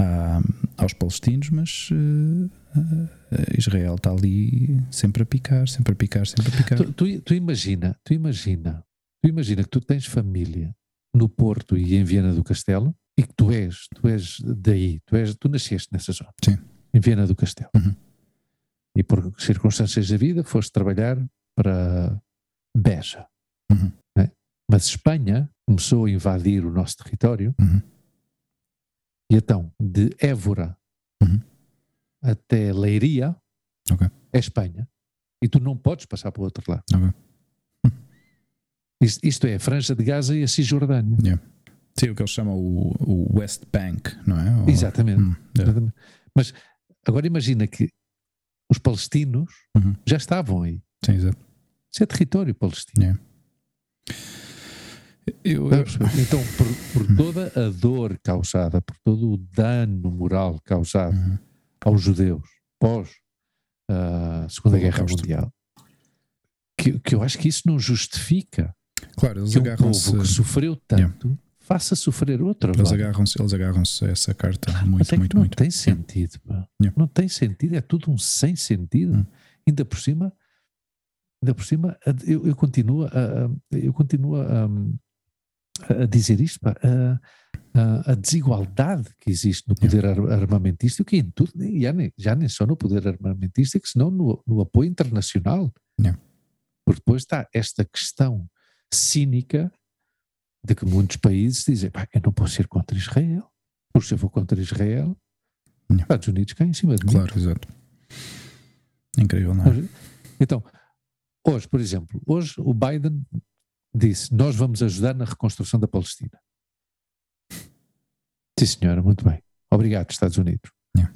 a, aos palestinos, mas uh, uh, Israel está ali sempre a picar, sempre a picar, sempre a picar. Tu, tu, tu, imagina, tu imagina, tu imagina que tu tens família no Porto e em Viena do Castelo e que tu és, tu és daí, tu és, tu nasceste nessa zona, Sim. em Viena do Castelo. Uhum. E por circunstâncias da vida foste trabalhar para Beja. Uhum. Né? Mas Espanha começou a invadir o nosso território. Uhum. E então, de Évora uhum até Leiria okay. é Espanha. E tu não podes passar para o outro lado. Okay. Isto, isto, é a França de Gaza e a Cisjordânia. Yeah. Sim, o que eles chamam o, o West Bank, não é? Ou... Exatamente. Hum, yeah. Mas agora imagina que os palestinos uhum. já estavam aí. Sim, exato. Isso é território palestino. Yeah. Eu, eu... Então, por, por, toda a dor causada, por todo o dano moral causado uhum aos judeus pós a uh, Segunda Guerra Mundial, que, que eu acho que isso não justifica claro, eles que um povo que sofreu tanto yeah. faça sofrer outro. Eles agarram-se eles agarram a essa carta muito, é muito, não muito. tem sentido. Yeah. Não tem sentido, é tudo um sem sentido. Hum. Ainda por cima, ainda por cima, eu, eu continuo a, eu continuo a, a dizer isto, pá, a, a, desigualdade que existe no poder armamentista, que em tudo, já nem, já nem só no poder armamentista, que senão no, no apoio internacional. Porque depois está esta questão cínica de que muitos países dizem, pá, eu não posso ser contra Israel, porque se eu for contra Israel, os Estados Unidos caem em cima de mim. Claro, exato. Incrível, não é? Então, hoje, por exemplo, hoje o Biden disse: Nós vamos ajudar na reconstrução da Palestina. Sim, senhora, muito bem. Obrigado, Estados Unidos. Yeah.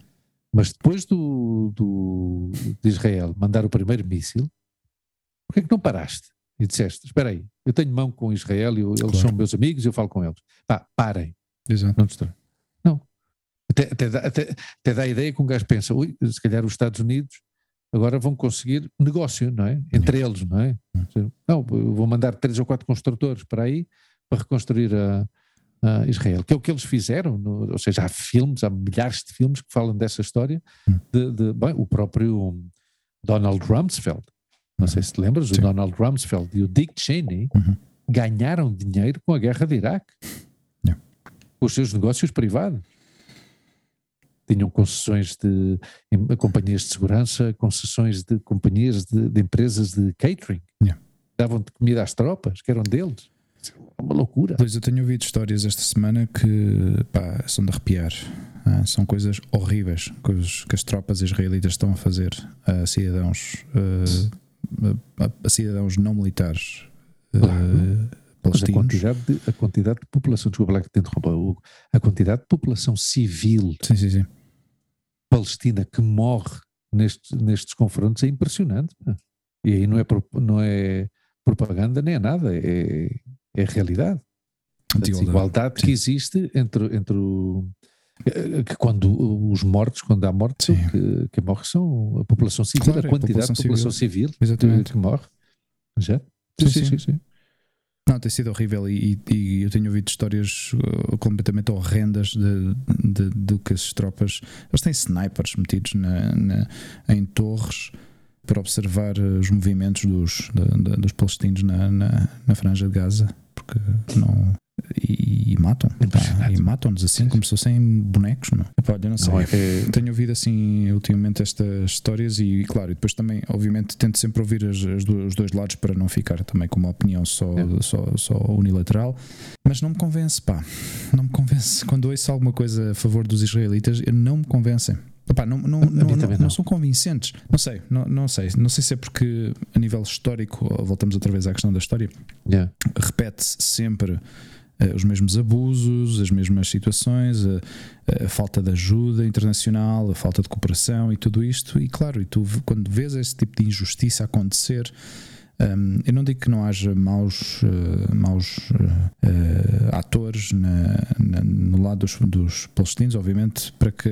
Mas depois do, do, de Israel mandar o primeiro míssil, por que é que não paraste? E disseste: Espera aí, eu tenho mão com Israel, eu, eles claro. são meus amigos, eu falo com eles. Pá, parem. Exato. Não destrói. Não. Até, até, dá, até, até dá a ideia que um gajo pensa: se calhar os Estados Unidos agora vão conseguir negócio, não é? Entre eles, não é? Não, vou mandar três ou quatro construtores para aí para reconstruir a, a Israel, que é o que eles fizeram, no, ou seja, há filmes, há milhares de filmes que falam dessa história, de, de bem, o próprio Donald Rumsfeld, não sei se te lembras, Sim. o Donald Rumsfeld e o Dick Cheney uhum. ganharam dinheiro com a guerra de Iraque, yeah. os seus negócios privados tinham concessões de companhias de segurança, concessões de companhias de, de empresas de catering. Yeah. Davam de comida às tropas, que eram deles. É uma loucura. Pois eu tenho ouvido histórias esta semana que pá, são de arrepiar. Ah, são coisas horríveis coisas que as tropas israelitas estão a fazer a cidadãos, uh, a, a, cidadãos não militares. Uh, a quantidade, de, a quantidade de população, desculpa lá que te interrompa, a quantidade de população civil sim, sim, sim. Palestina que morre nestes, nestes confrontos é impressionante. E aí não é, não é propaganda nem é nada, é, é realidade. A desigualdade que existe entre, entre o, que quando os mortos, quando há mortes, que, que morre são a população civil, claro, a quantidade a população de população civil, civil que, que, morre. Já? Sim, sim, sim. sim. Não, tem sido horrível e, e, eu tenho ouvido histórias uh, completamente horrendas de, de, de, que as tropas. Eles têm snipers metidos na, na, em torres para observar os movimentos dos, de, dos palestinos na, na, na, franja de Gaza, porque não. E, e matam. E matam-nos assim, como se fossem bonecos. Não? Olha, não sei. Não é- Tenho ouvido assim ultimamente estas histórias e, claro, e depois também, obviamente, tento sempre ouvir as, as do- os dois lados para não ficar também com uma opinião só, É. só, só unilateral. Mas não me convence, pá. Não me convence. Quando ouço alguma coisa a favor dos israelitas, não me convencem. Epá, não, não, não, não, são convincentes. Não sei, não, não sei. Não sei se é porque a nível histórico, voltamos outra vez à questão da história, Yeah. repete-se sempre eh, os mesmos abusos, as mesmas situações, a, a falta de ajuda internacional, a falta de cooperação e tudo isto. E claro, e tu quando vês esse tipo de injustiça acontecer. Hum, eu não digo que não haja maus, eh, maus eh, atores na- na- no lado dos, dos palestinos, obviamente, para que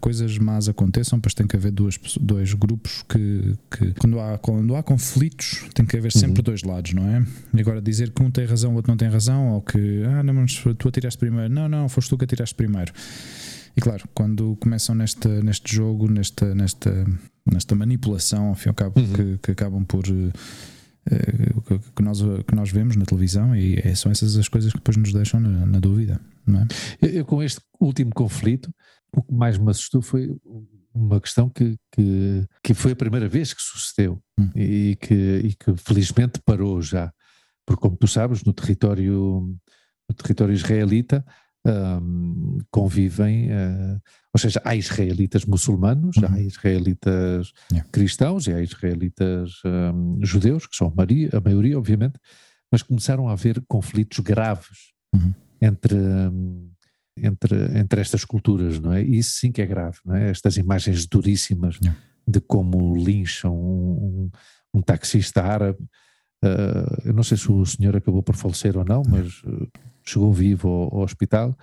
coisas más aconteçam, pois tem que haver duas, dois grupos que, que quando, há, quando há conflitos, tem que haver sempre Uhum. dois lados, não é? E agora dizer que um tem razão, o outro não tem razão, ou que ah, não, mas tu atiraste primeiro, não, não, foste tu que atiraste primeiro. E claro, quando começam neste, neste jogo, nesta, nesta, nesta manipulação, ao fim e ao cabo, Uhum. que, que acabam por. eh, que, que nós, que nós vemos na televisão, e é- são essas as coisas que depois nos deixam na, na dúvida, não é? Eu, eu, com este último conflito, o que mais me assustou foi uma questão que, que, que foi a primeira vez que sucedeu Hum. e, que, e que felizmente parou já. Porque, como tu sabes, no território, no território israelita hum, convivem, eh, ou seja, há israelitas muçulmanos, Uhum. há israelitas Yeah. cristãos e há israelitas hum, judeus, que são a maioria, a maioria, obviamente, mas começaram a haver conflitos graves Uhum. entre, hum, entre, entre estas culturas, não é? E isso sim que é grave, não é? Estas imagens duríssimas Yeah. de como lincham um, um, um taxista árabe. Ah, eu não sei se o senhor acabou por falecer ou não, mas uh, chegou vivo ao, ao hospital.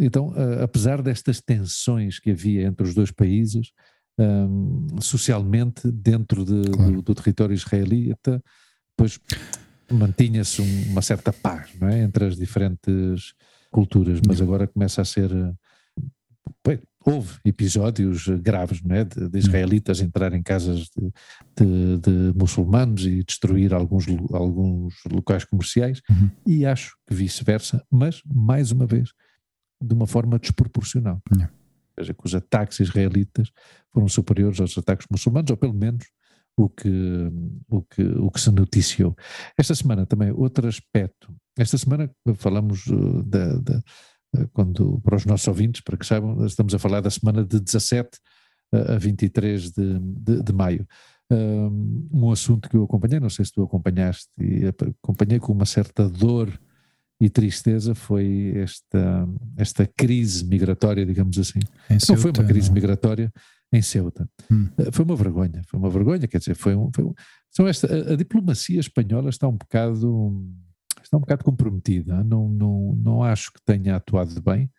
Então, ah, apesar destas tensões que havia entre os dois países, hum, socialmente, dentro de- Claro. do, do território israelita, pois mantinha-se um- uma certa paz é? entre as diferentes culturas, mas agora começa a ser. Eh, houve episódios eh, graves não é? de, de israelitas entrar em casas de, de- de muçulmanos e destruir alguns, alguns locais comerciais, Uhum. e acho que vice-versa, mas mais uma vez, de uma forma desproporcional. Yeah. Ou seja, que os ataques israelitas foram superiores aos ataques muçulmanos, ou pelo menos o que, o que, o que se noticiou. Esta semana também, outro aspecto. Esta semana falamos uh, da, da- quando, para os nossos ouvintes, para que saibam, estamos a falar da semana de 17 a a 23 de, de, de maio. Um, um assunto que eu acompanhei, não sei se tu acompanhaste, e ap- acompanhei com uma certa dor e tristeza foi esta, esta crise migratória, digamos assim. Em Não foi Ceuta, uma crise não- migratória em Ceuta. Hum. Foi uma vergonha, foi uma vergonha, quer dizer, foi um. Foi um esta, a, a diplomacia espanhola está um bocado está um bocado comprometida, não, não, não acho que tenha atuado bem.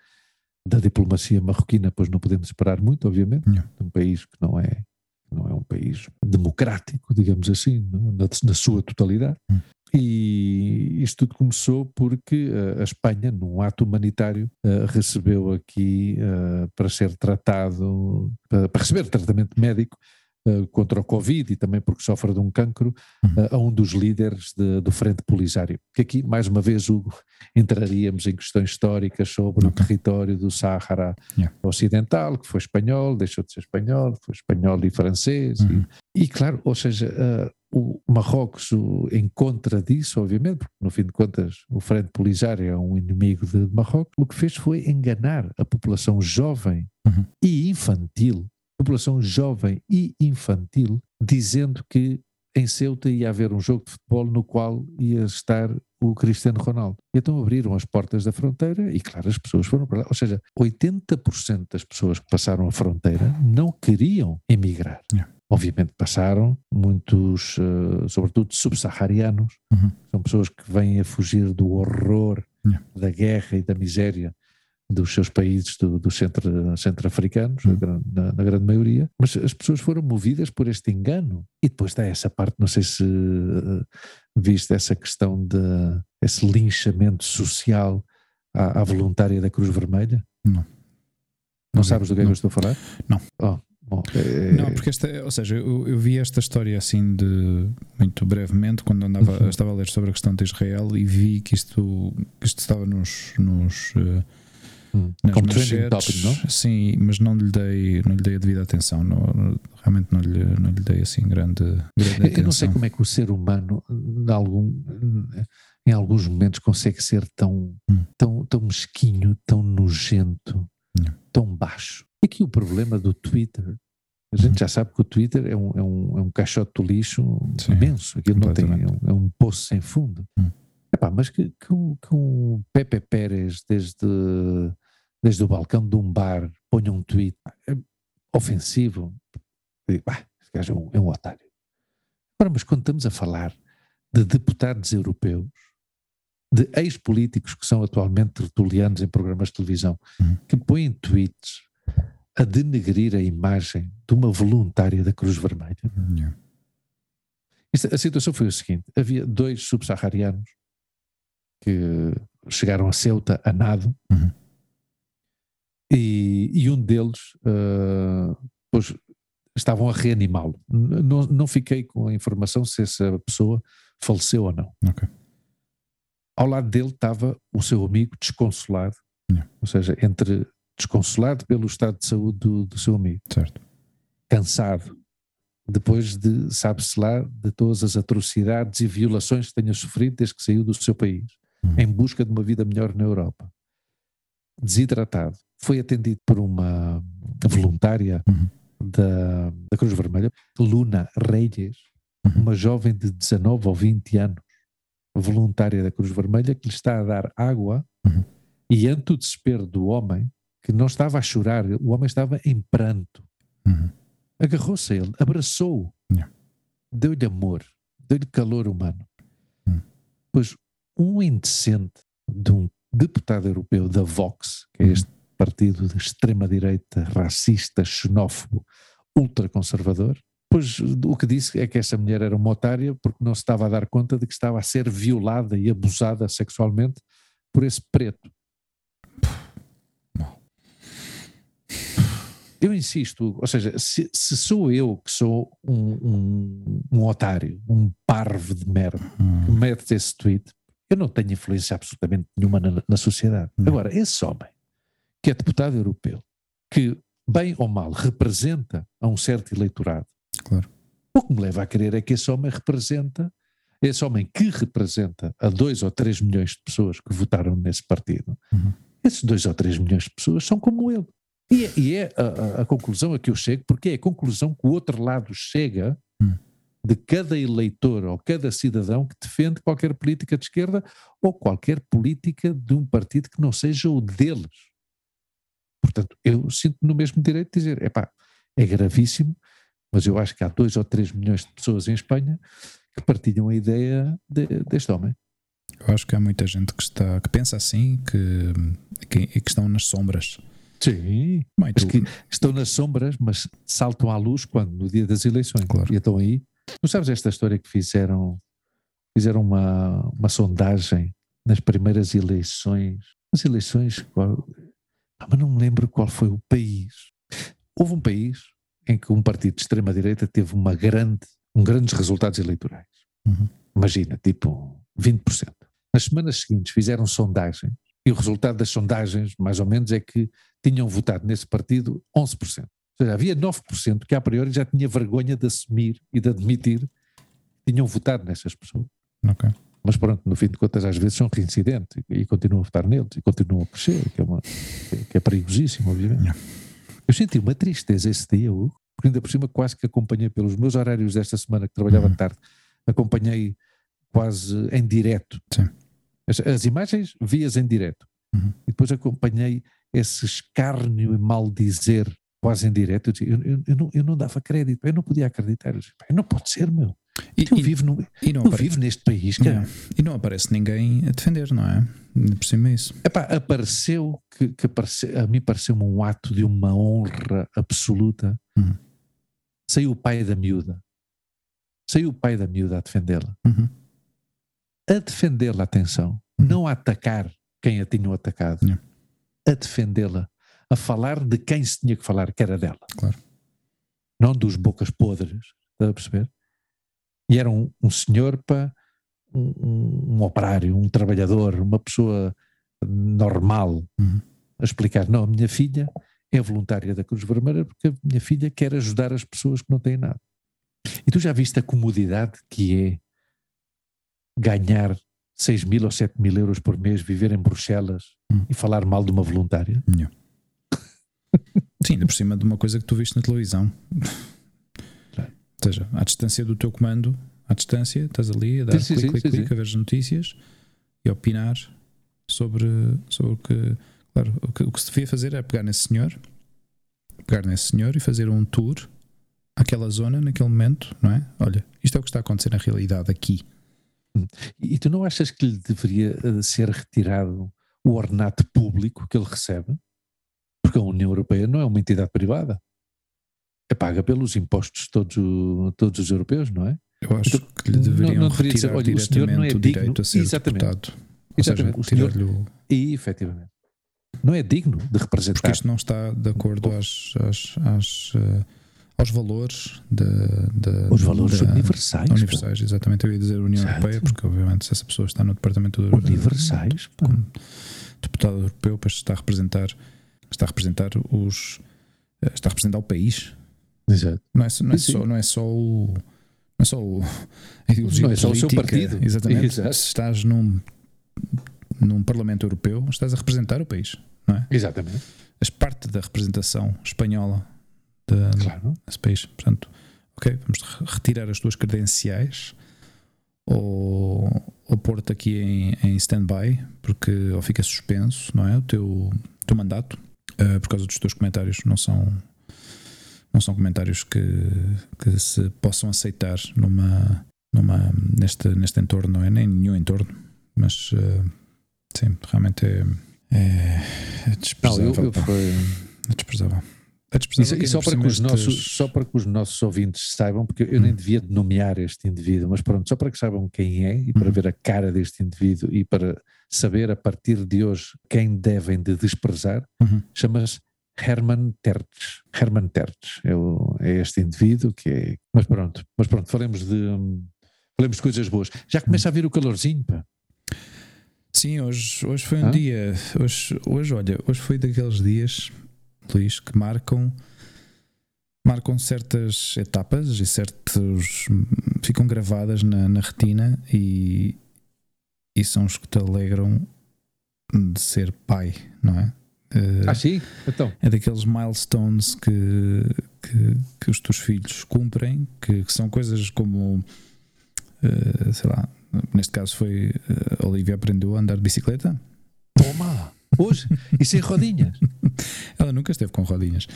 Da diplomacia marroquina, pois não podemos esperar muito, obviamente, de um país que não é, não é um país democrático, digamos assim, no- na, na sua totalidade. Hum. E isto tudo começou porque uh, a Espanha, num ato humanitário, uh, recebeu aqui uh, para ser tratado, para receber tratamento médico uh, contra o Covid e também porque sofre de um cancro, uh, a um dos líderes de- do Frente Polisário. Que aqui, mais uma vez, Hugo, entraríamos em questões históricas sobre o Ok. território do Sáhara Yeah. Ocidental, que foi espanhol, deixou de ser espanhol, foi espanhol e francês. Uhum. E, e, claro, ou seja, uh, o Marrocos o, em contra disso, obviamente, porque no fim de contas o Frente Polisário é um inimigo de Marrocos, o que fez foi enganar a população jovem Uhum. e infantil, população jovem e infantil, dizendo que em Ceuta ia haver um jogo de futebol no qual ia estar o Cristiano Ronaldo. Então abriram as portas da fronteira e, claro, as pessoas foram para lá. Ou seja, 80% das pessoas que passaram a fronteira não queriam emigrar. Yeah. Obviamente passaram, muitos, eh, sobretudo subsaarianos, Uhum. são pessoas que vêm a fugir do horror Yeah. da guerra e da miséria dos seus países do, do centro, centro-africanos, Uhum. na, na grande maioria, mas as pessoas foram movidas por este engano. E depois está essa parte, não sei se eh, viste essa questão de esse linchamento social à, à voluntária da Cruz Vermelha. Não. Não sabes do que é que Não. eu estou a falar? Não. Oh, bom, É, Não, porque esta, ou seja, eu, eu vi esta história assim de muito brevemente quando andava, Uhum. estava a ler sobre a questão de Israel e vi que isto, que isto estava nos, nos eh, hum, como trending topic, não? Sim, mas não lhe dei, não lhe dei a devida atenção. Não, realmente não lhe, não lhe dei assim grande, grande atenção. Eu não sei como é que o ser humano, em, algum, em alguns momentos, consegue ser tão, Hum. tão, tão mesquinho, tão nojento, Não. tão baixo. Aqui o problema do Twitter. A gente Uhum. já sabe que o Twitter é um, é um, é um caixote de lixo Sim, imenso. Aquilo não tem, é, um, é um poço sem fundo. Hum. Epá, mas que, que, um, que um Pepe Pérez, desde, desde o balcão de um bar, ponha um tweet é ofensivo, digo, "Bah, este gajo é um, é um otário. Agora, mas quando estamos a falar de deputados europeus, de ex-políticos que são atualmente tertulianos em programas de televisão, Uhum. que põem tweets a denegrir a imagem de uma voluntária da Cruz Vermelha. Isto- a situação foi o seguinte: havia dois subsaarianos que chegaram a Ceuta a nado Uhum. e, e um deles ah, pois, estavam a reanimá-lo. Não, não fiquei com a informação se essa pessoa faleceu ou não. Ok. Ao lado dele estava o seu amigo desconsolado, Yeah. ou seja, entre desconsolado pelo estado de saúde do, do seu amigo, Certo. cansado, depois de, sabe-se lá, de todas as atrocidades e violações que tenha sofrido desde que saiu do seu país. Em busca de uma vida melhor na Europa. Desidratado. Foi atendido por uma voluntária Uhum. da, da Cruz Vermelha, Luna Reyes, Uhum. uma jovem de 19 ou 20 anos, voluntária da Cruz Vermelha, que lhe está a dar água Uhum. e ante o desespero do homem, que não estava a chorar, o homem estava em pranto, Uhum. agarrou-se a ele, abraçou-o, Yeah. deu-lhe amor, deu-lhe calor humano. Hum. Pois um indecente de um deputado europeu da Vox, que é Hum. este partido de extrema-direita, racista, xenófobo, ultraconservador, pois o que disse é que essa mulher era uma otária porque não se estava a dar conta de que estava a ser violada e abusada sexualmente por esse preto. Eu insisto, ou seja, se, se sou eu que sou um, um, um otário, um parvo de merda, que Uhum. mete esse tweet, eu não tenho influência absolutamente nenhuma na, na sociedade. Não. Agora, esse homem, que é deputado europeu, que, bem ou mal, representa a um certo eleitorado, Claro. o que me leva a crer é que esse homem representa, esse homem que representa a dois ou três milhões de pessoas que votaram nesse partido, Uhum. esses dois ou três milhões de pessoas são como ele. E é, e é a, a- a conclusão a que eu chego, porque é a conclusão que o outro lado chega Hum. De cada eleitor ou cada cidadão que defende qualquer política de esquerda ou qualquer política de um partido que não seja o deles. Portanto, eu sinto no mesmo direito de dizer, epá, é gravíssimo, mas eu acho que há dois ou três milhões de pessoas em Espanha que partilham a ideia de- deste homem. Eu acho que há muita gente que está que pensa assim que, que, que estão nas sombras. Sim. Mas que estão nas sombras, mas saltam à luz quando? No dia das eleições. Claro. E estão aí. Tu sabes esta história que fizeram, fizeram uma, uma sondagem nas primeiras eleições. As eleições, qual, ah, mas não me lembro qual foi o país. Houve um país em que um partido de extrema-direita teve uma grande, um grandes resultados eleitorais. Uhum. Imagina, tipo 20%. Nas semanas seguintes fizeram sondagem e o resultado das sondagens, mais ou menos, é que tinham votado nesse partido 11%. Ou seja, havia 9% que a priori já tinha vergonha de assumir e de admitir que tinham votado nessas pessoas. ok. Mas pronto, no fim de contas, às vezes são reincidentes e, e continuam a votar neles e continuam a crescer, que é, uma, que, que é perigosíssimo, obviamente. Yeah. Eu senti uma tristeza esse dia, Hugo, porque ainda por cima quase que acompanhei pelos meus horários desta semana que trabalhava Uhum. de tarde, acompanhei quase em direto. Sim. As, as imagens vias em direto. Uhum. E depois acompanhei esse escárnio e mal dizer quase em direto. Eu, eu, eu, eu não, eu não dava crédito, eu não podia acreditar. Eu "Pá, não pode ser, meu. E, Eu, vivo, no, e não eu vivo neste país, cara. Yeah. E não aparece ninguém a defender, não é? Por cima é isso. Epá, apareceu que, que aparece- a mim pareceu-me um ato de uma honra absoluta. Uhum. Saiu o pai da miúda. Saiu o pai da miúda a defendê-la. Uhum. A defendê-la, atenção. Não a atacar quem a tinham atacado. A defendê-la. A falar de quem se tinha que falar, que era dela. Claro. não dos bocas podres, está a perceber? E era um, um senhor para um, um, operário, um trabalhador, uma pessoa normal, Uhum. a explicar: não, a minha filha é voluntária da Cruz Vermelha porque a minha filha quer ajudar as pessoas que não têm nada. E tu já viste a comodidade que é ganhar 6 mil ou 7 mil euros por mês, viver em Bruxelas Hum. e falar mal de uma voluntária? Não. Sim, ainda por cima de uma coisa que tu viste na televisão. Claro. Ou seja, à distância do teu comando, à distância, estás ali a dar Sim, clique, sim, clique, sim, clique, a ver as notícias e a opinar sobre, sobre o que. Claro, o que, o que se devia fazer é pegar nesse senhor, pegar nesse senhor e fazer um tour àquela zona naquele momento, não é? Olha, isto é o que está a acontecer na realidade aqui. E, e tu não achas que lhe deveria eh, ser retirado o ornato público que ele recebe? Porque a União Europeia não é uma entidade privada. É paga pelos impostos todos, o- todos os europeus, não é? Eu acho Então, que lhe não- deveriam não deveria retirar dizer, olha, o senhor não é digno. direito a ser Exatamente. deputado. Ou Exatamente. seja, O senhor- o. E, efetivamente, não é digno de Porque representar. isto não está de acordo às, às, às, eh, aos valores da, da- Os valores da- universais. universais, exatamente. Eu ia dizer União Exato. Europeia, porque obviamente se essa pessoa está no departamento do Universais. como deputado europeu, pois está a representar, está a representar os eh, está a representar o país. Exato. Não é, só- não é só não é só o não é só o, a ideologia Não é só o seu política, partido. Exatamente. Exato. Se estás num num parlamento europeu, estás a representar o país, não é? Exatamente. És parte da representação espanhola da, Claro. desse país. Portanto, ok, vamos re- retirar as tuas credenciais ou, ou pôr-te aqui em, em stand-by, porque ou fica suspenso, não é? O teu, o teu mandato, eh, por causa dos teus comentários, não são. Não são comentários que, que se possam aceitar numa, numa, neste, neste entorno, não é? Nem nenhum entorno, mas eh, sim, realmente é, é, é Não, desprezável. eu, eu foi- É desprezável. É E, desprezável. só- e para que os nossos, estes- só para que os nossos ouvintes saibam, porque eu nem Hum. devia nomear este indivíduo, mas pronto, só para que saibam quem é e para Uhum. ver a cara deste indivíduo e para saber a partir de hoje quem devem de desprezar, Uhum. chama-se Herman Tertz. Herman Tertz é, o- é este indivíduo que é. Mas pronto, mas pronto, falemos de. hum, Falemos de coisas boas. Já começa a vir o calorzinho, pá. Sim, hoje, hoje foi um Hã? dia. Hoje, hoje, olha, hoje foi daqueles dias, Luís, que marcam marcam certas etapas e certos ficam gravadas na, na retina e, e são os que te alegram de ser pai, não é? Eh, Ah, sim? Então. é daqueles milestones que, que, que os teus filhos cumprem, que, que são coisas como, eh, sei lá, neste caso foi a Olivia aprendeu a andar de bicicleta. Toma! Hoje? E sem rodinhas? Ela nunca esteve com rodinhas.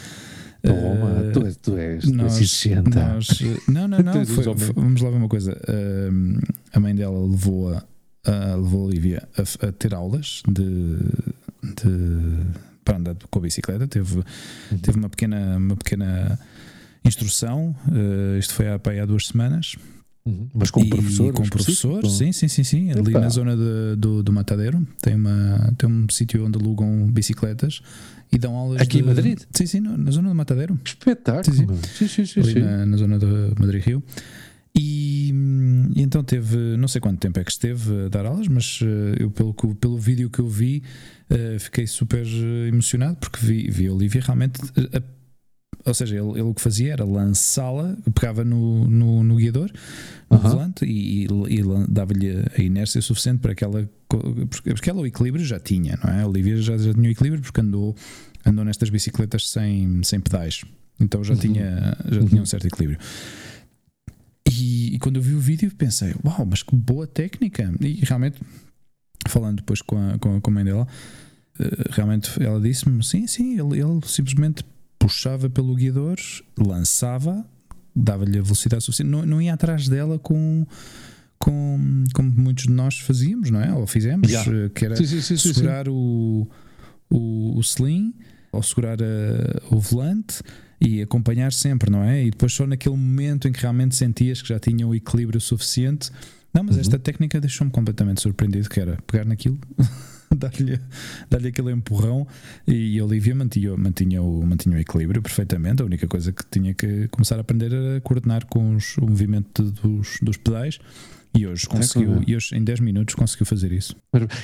Toma! Eh, tu és, tu és, nós, exigente. nós- não, não, não. foi- vamos lá ver uma coisa. Ahm, a mãe dela levou-a, levou a Olivia a, a ter aulas de, de- para andar com a bicicleta. Teve, Uhum. teve uma pequena, uma pequena instrução. eh, isto foi há, há duas semanas. Uhum. Mas com E professor? Com professor, sim, sim, sim, sim. Ali na zona de- do, do Matadeiro tem, uma, tem um sítio onde alugam bicicletas e dão aulas. Aqui em de- Madrid? Sim, sim, na zona do Matadeiro. Espetáculo! Sim, sim. Sim, sim, sim. na, na zona de Madrid Rio. E, e então teve, não sei quanto tempo é que esteve a dar aulas, mas eh, eu pelo, pelo vídeo que eu vi eh, fiquei super eh, emocionado porque vi, vi a Olivia realmente. a- ou seja, ele, ele o que fazia era lançá-la, pegava no, no, no guiador, no Aham. volante e, e- e dava-lhe a inércia suficiente para que ela. porque ela o equilíbrio já tinha, não é? A Olivia já, já tinha o equilíbrio porque andou, andou nestas bicicletas sem, sem pedais. Então já, Uhum. tinha, já Uhum. tinha um certo equilíbrio. E, e quando eu vi o vídeo pensei, uau, mas que boa técnica! E realmente, falando depois com a, com a, com a mãe dela, eh, realmente ela disse-me: sim, sim, ele, ele simplesmente puxava pelo guiador, lançava, dava-lhe a velocidade suficiente, não, não ia atrás dela com. Com, como muitos de nós fazíamos, não é? Ou fizemos, Yeah. eh, que era Sim, sim, sim, sim, sim. segurar o, o, o sling ou segurar a- o volante e acompanhar sempre, não é? E depois só naquele momento em que realmente sentias que já tinha o equilíbrio suficiente. Não, mas Uhum. esta técnica deixou-me completamente surpreendido, que era pegar naquilo, dar-lhe dar aquele empurrão e a Olivia mantinha, mantinha, o, mantinha o equilíbrio perfeitamente. A única coisa que tinha que começar a aprender era coordenar com os, o movimento dos, dos pedais. E hoje conseguiu, e hoje em 10 minutos conseguiu fazer isso.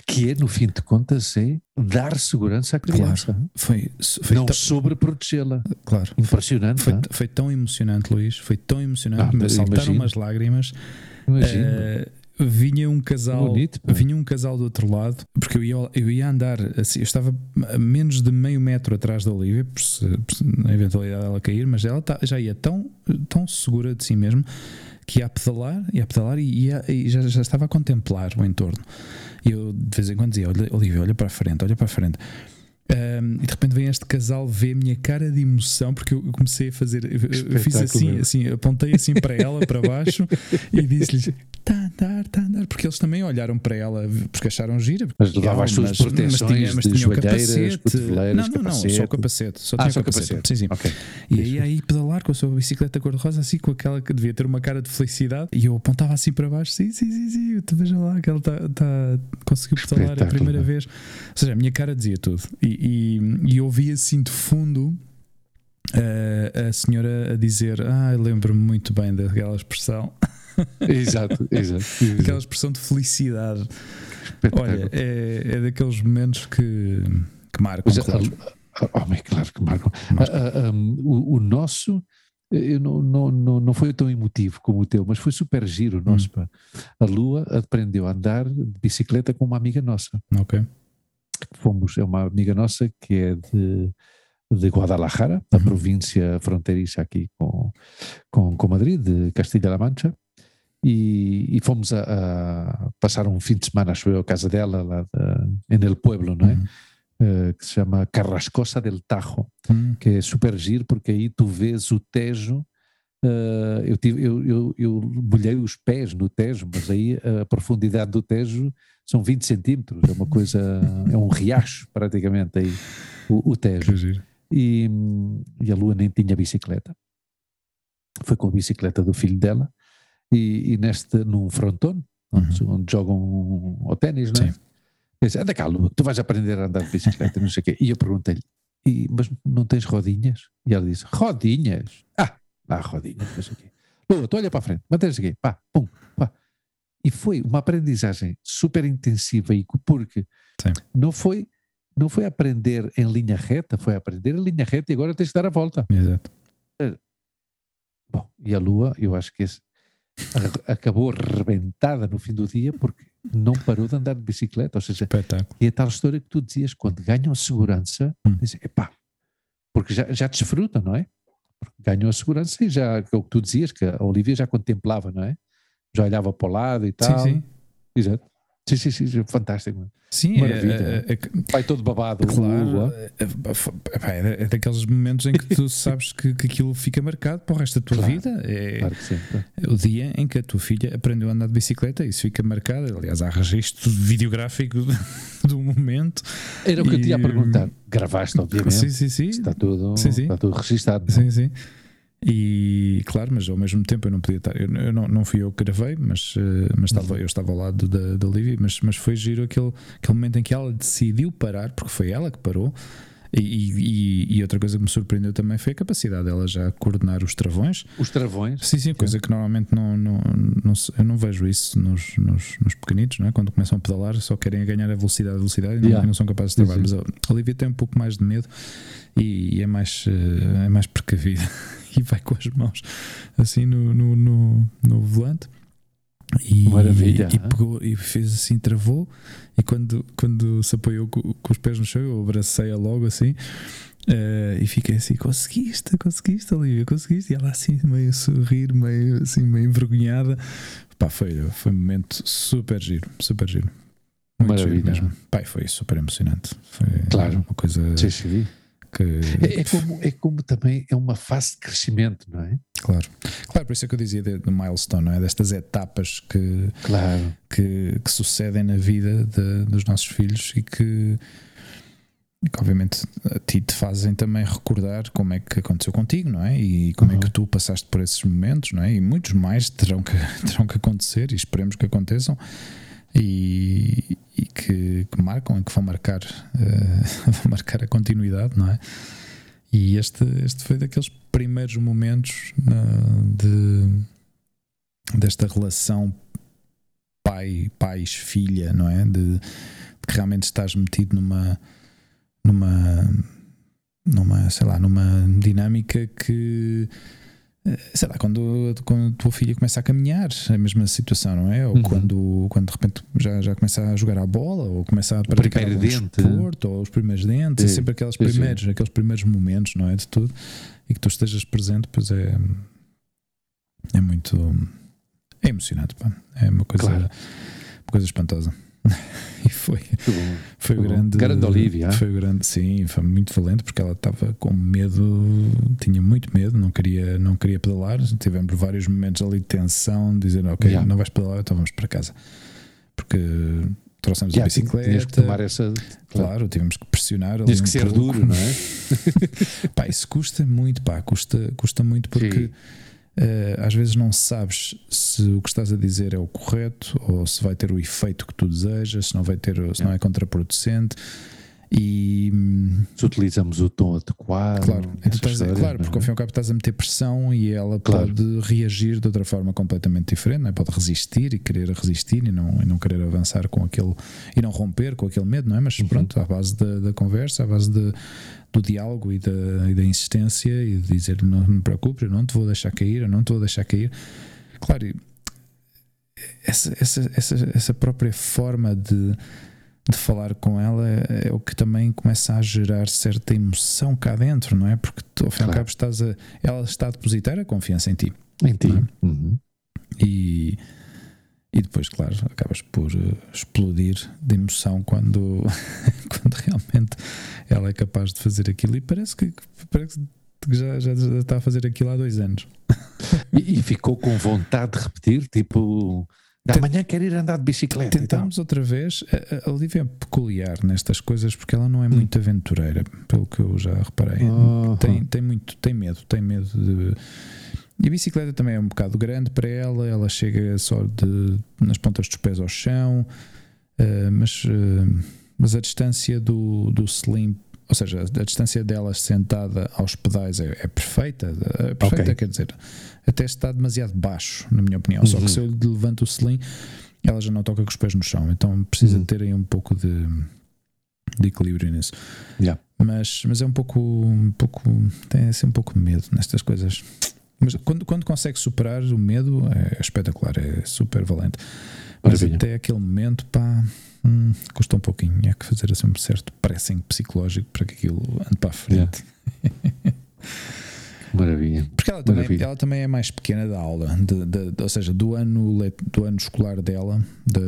Que é, no fim de contas, é dar segurança à criança. Claro. Foi, foi não sobreprotegê-la. Claro. Impressionante. Foi, foi, tão emocionante, Luís. Foi tão emocionante. Ah, me saltaram umas lágrimas. Imagino. Uh, vinha um casal Bonito, vinha um casal do outro lado porque eu ia, eu ia andar assim eu estava a menos de meio metro atrás da Olivia por se, por se, na eventualidade dela cair mas ela tá, já ia tão, tão segura de si mesma que ia a pedalar ia a pedalar e, ia, e já, já estava a contemplar o entorno. E eu de vez em quando dizia Olivia olha para a frente olha para a frente um, e de repente vem este casal ver a minha cara de emoção porque eu comecei a fazer eu, fiz assim, assim apontei assim para ela para baixo e disse-lhes está a andar, está a andar, porque eles também olharam para ela porque acharam gira. Mas levava as suas proteções mas tinha, mas tinha o capacete. Não, não, não, só o capacete. Só ah, tinha só o capacete. capacete. Sim, sim. Okay. E aí, aí pedalar com a sua bicicleta cor-de-rosa, assim com aquela que devia ter uma cara de felicidade, e eu apontava assim para baixo, sim, sim, sim, sim, tu veja lá que ela tá, tá, conseguiu pedalar a primeira vez. Ou seja, a minha cara dizia tudo. E, e, e ouvi assim de fundo. Uh, a senhora a dizer: Ah, lembro-me muito bem daquela expressão. exato, exato, exato. Aquela expressão de felicidade. Olha, é, é daqueles momentos que, que marcam. Mas, claro. Oh, é claro que marcam. Ah, um, o, o, nosso eu não, não, não, não foi tão emotivo como o teu, mas foi super giro o nosso. Hum. A Lua aprendeu a andar de bicicleta com uma amiga nossa. Ok. Fomos, é uma amiga nossa que é de, de Guadalajara, da uhum. província fronteiriça aqui com, com, com Madrid, de Castilha-La Mancha e, e fomos a, a, passar um fim de semana, acho eu, a casa dela, lá de, em El Pueblo, não é? Uhum. Uh, que se chama Carrascosa del Tajo, uhum. que é super giro porque aí tu vês o Tejo. Uh, eu, tive, eu, eu, eu molhei os pés no Tejo, mas aí a profundidade do Tejo são 20 centímetros, é uma coisa, é um riacho praticamente aí, o, o Tejo. E, e a Lua nem tinha bicicleta, foi com a bicicleta do filho dela, e, e neste, num frontone, onde, uhum. onde jogam ao ténis, não é? Sim. Disse, anda cá, Lu, tu vais aprender a andar de bicicleta, não sei o quê. E eu perguntei-lhe, mas não tens rodinhas? E ela disse, rodinhas? Ah, há rodinhas, não sei o quê. Lu, tu olha para a frente, mantens aqui, pá, pum, pá. E foi uma aprendizagem super intensiva, e porque Sim. não foi não foi aprender em linha reta, foi aprender em linha reta e agora tens de dar a volta. Exato. Eh, bom, e a Lua, eu acho que esse, acabou arrebentada no fim do dia porque não parou de andar de bicicleta. Ou seja, Espetáculo. e a tal história que tu dizias, quando ganham segurança, hum. dizem, epá, porque já, já desfrutam, não é? Ganham a segurança e já, é o que tu dizias, que a Olivia já contemplava, não é? Já olhava para o lado e tal. Sim, sim. Exato. Sim, sim, sim, fantástico. Sim, Maravilha. É, é, é, Vai todo babado. Claro. É, é, é, daqueles momentos em que tu sabes que, que aquilo fica marcado para o resto da tua claro, vida. É, claro que sim. o dia em que a tua filha aprendeu a andar de bicicleta, isso fica marcado. Aliás, há registro videográfico do momento. Era o que e... eu te ia perguntar. Gravaste, obviamente. Sim, sim, sim. Está tudo, sim, sim. Está tudo registado. Sim, sim. E claro, mas ao mesmo tempo eu não podia estar. Eu, eu não, não fui eu que gravei, mas, uh, mas estava, uhum. eu estava ao lado da, da Olivia. Mas, mas foi giro aquele, aquele momento em que ela decidiu parar, porque foi ela que parou. E, e, e, outra coisa que me surpreendeu também foi a capacidade dela já coordenar os travões. Os travões? Sim, sim, coisa que normalmente não, não, não, eu não vejo isso nos, nos, nos pequenitos, não é? quando começam a pedalar, só querem ganhar a velocidade, a velocidade e não, yeah. não são capazes de travar. Mas a Olivia tem um pouco mais de medo e, e é, mais, eh, é mais precavida. e vai com as mãos assim no, no, no, no volante. E, Maravilha. E, pegou, e fez assim, travou. E quando, quando se apoiou com, com os pés no chão, eu abracei-a logo assim. Uh, e fiquei assim: conseguiste, conseguiste, Olivia, conseguiste. E ela assim, meio sorrir, meio assim, meio envergonhada. Pá, foi, foi um momento super giro, super giro. Muito Maravilha. Giro mesmo. Pai, foi super emocionante. Foi claro. uma coisa. Sim, sim. Que... É, é, como, é como também é uma fase de crescimento, não é? Claro, claro, por isso é que eu dizia do milestone, não é? Destas etapas que, claro. que, que sucedem na vida de, dos nossos filhos e que, que, obviamente a ti te fazem também recordar como é que aconteceu contigo, não é? E como uhum. é que tu passaste por esses momentos, não é? E muitos mais terão que, terão que acontecer e esperemos que aconteçam e, e que, que, marcam e que vão marcar, uh, vão marcar a continuidade, não é? E este, este foi daqueles primeiros momentos uh, de, desta relação pai, pais, filha, não é? De, de, que realmente estás metido numa numa numa, sei lá, numa dinâmica que sei lá, quando, quando a tua filha começa a caminhar, é a mesma situação, não é? Ou uhum. quando, quando de repente já, já começa a jogar a bola, ou começa a praticar o desporto, ou os primeiros dentes, é sempre aqueles primeiros, sim. aqueles primeiros momentos, não é? De tudo, e que tu estejas presente, pois é, é muito. É emocionante, pá. É uma coisa, claro. uma coisa espantosa. e foi, foi o grande. Grande Olivia. Foi o grande, sim, foi muito valente porque ela estava com medo, tinha muito medo, não queria, não queria pedalar. Tivemos vários momentos ali de tensão, dizendo, ok, yeah. não vais pedalar, então vamos para casa. Porque trouxemos yeah, a bicicleta. Tinhas que tomar essa. Claro, tivemos que pressionar. Tinhas que um ser pouco. duro, não é? pá, isso custa muito, pá, custa, custa muito porque. Sim às vezes não sabes se o que estás a dizer é o correto ou se vai ter o efeito que tu desejas, se não vai ter, se não é contraproducente. E se utilizamos o tom adequado, claro, então estás, claro porque ao é? fim e ao cabo estás a meter pressão e ela claro. pode reagir de outra forma completamente diferente, é? pode resistir e querer resistir e não, e não querer avançar com aquele e não romper com aquele medo, não é? Mas uhum. pronto, à base da, da conversa, à base de, do diálogo e da, e da insistência e de dizer não, não me preocupes, eu não te vou deixar cair, eu não te vou deixar cair. Claro, essa, essa, essa, essa própria forma de, de falar com ela é, é o que também começa a gerar certa emoção cá dentro, não é? Porque tu, ao fim e claro. ao cabo estás a, ela está a depositar a confiança em ti. Em ti. É? Uhum. E e depois, claro, acabas por uh, explodir de emoção quando, quando realmente ela é capaz de fazer aquilo. E parece que, parece que já, já, já está a fazer aquilo há dois anos. E, e ficou com vontade de repetir, tipo. Amanhã quer ir andar de bicicleta. Tentámos outra vez. A, a Olivia é peculiar nestas coisas porque ela não é hum. muito aventureira, pelo que eu já reparei. Tem, tem muito, tem medo, tem medo de e a bicicleta também é um bocado grande para ela, ela chega só de, nas pontas dos pés ao chão, uh, mas, uh, mas a distância do, do slim, ou seja, a distância dela sentada aos pedais é, é perfeita, é perfeita okay. quer dizer, até está demasiado baixo, na minha opinião. Uhum. Só que uhum. se eu levanto o slim, ela já não toca com os pés no chão, então precisa uhum. ter aí um pouco de, de equilíbrio nisso. Yeah. Mas, mas é um pouco, um pouco, tem assim um pouco de medo nestas coisas. Mas quando, quando consegue superar o medo, é espetacular, é super valente. Mas Maravilha. até aquele momento, pá, hum, custa um pouquinho. É que fazer assim um certo pressing psicológico para que aquilo ande para a frente. Yeah. Maravilha. Porque ela também, Maravilha. ela também é mais pequena da aula, de, de, de, ou seja, do ano, do ano escolar dela, de,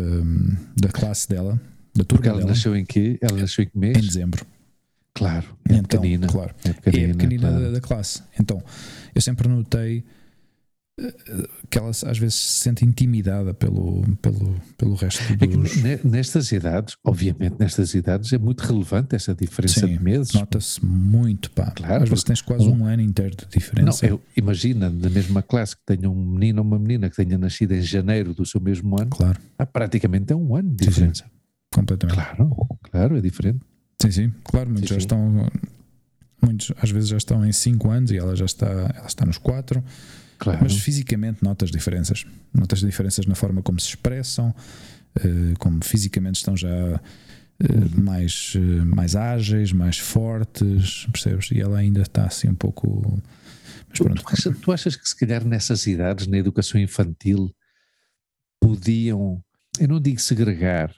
da classe dela, da turma Porque ela dela. nasceu em que? Ela nasceu em que mês? Em dezembro. Claro, é então, pequenina. Claro, é pequenina, é pequenina claro. da, da, classe. Então, eu sempre notei que ela às vezes se sente intimidada pelo, pelo, pelo resto dos... É que nestas idades, obviamente nestas idades é muito relevante essa diferença Sim, de meses. nota-se muito, pá. Claro, às vezes tens quase um, um, ano inteiro de diferença. Não, eu, imagina, na mesma classe que tenha um menino ou uma menina que tenha nascido em janeiro do seu mesmo ano, claro. há praticamente é um ano de diferença. Sim, completamente. Claro, claro, é diferente. Sim, sim, claro, muitos sim, já sim. estão, muitos às vezes já estão em 5 anos e ela já está, ela está nos 4. Claro. Mas fisicamente notas diferenças. Notas diferenças na forma como se expressam, uh, como fisicamente estão já uh, mais, uh, mais ágeis, mais fortes, percebes? E ela ainda está assim um pouco. Mas pronto. Tu, achas, tu achas que se calhar nessas idades, na educação infantil, podiam, eu não digo segregar,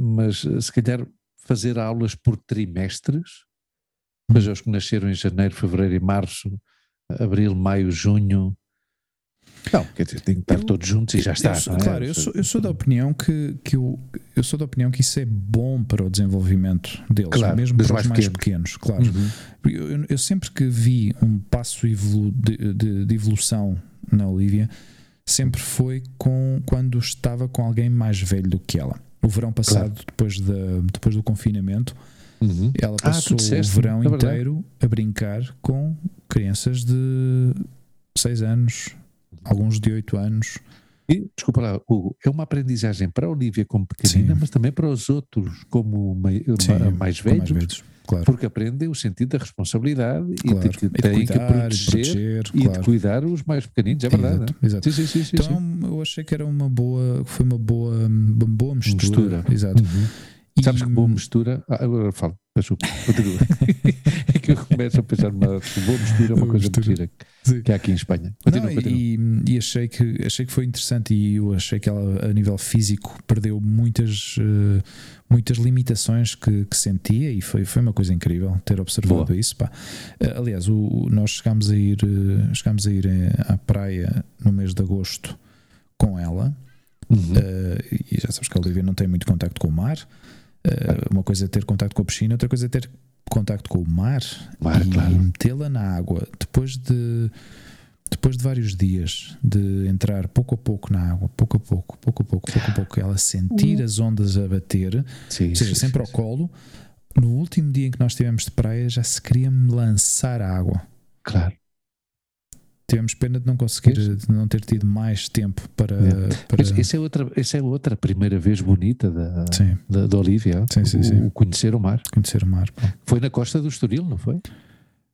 mas se calhar fazer aulas por trimestres, ou seja, os que nasceram em janeiro, fevereiro e março, abril, maio, junho. Não, quer dizer, tem que estar eu, todos juntos e já está. Sou, é? Claro, eu sou, eu sou da opinião que, que eu, eu sou da opinião que isso é bom para o desenvolvimento deles, claro, mesmo para os mais, mais pequenos, claro. Uhum. Eu, eu, sempre que vi um passo evolu de, de, de, evolução na Olivia, sempre foi com quando estava com alguém mais velho do que ela. O verão passado, claro. depois, da, depois do confinamento, uhum. ela ah, passou ah, o verão é inteiro a brincar com crianças de 6 anos, alguns de 8 anos. E, desculpa lá, Hugo, é uma aprendizagem para a Olivia como pequenina, Sim. mas também para os outros como mei- Sim, ma- mais velhos, mais velhos, claro. porque aprendem o sentido da responsabilidade e claro. de que E de têm que cuidar, de proteger, e claro. de cuidar os mais pequeninos, é verdade. Exato, é? exato. Sim, sim, sim. Então eu achei que era uma boa, foi uma boa, uma boa mistura. Mistura. Exato. Uhum. E- Sabes que boa mistura. Ah, agora falo, desculpa, que eu começo a pensar numa boa mistura, uma coisa mistura. que há aqui em Espanha. Continua, Não, continua. e, e achei, que, achei que foi interessante e eu achei que ela, a nível físico, perdeu muitas, eh, muitas limitações que, que sentia e foi, foi uma coisa incrível ter observado Boa. isso. Pá. Eh, Aliás, o, o- nós chegámos a ir, eh, chegámos a ir à praia no mês de agosto com ela. Uhum. e já sabes que a Olivia não tem muito contacto com o mar. Uma coisa é ter contacto com a piscina, outra coisa é ter contacto com o mar Mar, e claro. metê-la na água depois de depois de vários dias de entrar pouco a pouco na água, pouco a pouco, pouco a pouco, pouco a pouco, ela sentir as ondas a bater, Sim, ou seja, sim, sempre sim, ao colo. No último dia em que nós estivemos de praia, já se queria me lançar à água. Claro. Tivemos pena de não conseguir, de não ter tido mais tempo para. É. para... Essa é, outra, essa é outra primeira vez bonita da, Sim, da, da Olivia, Sim, sim, o, sim. o conhecer o mar. conhecer o mar. pá. Foi na costa do Estoril, não foi?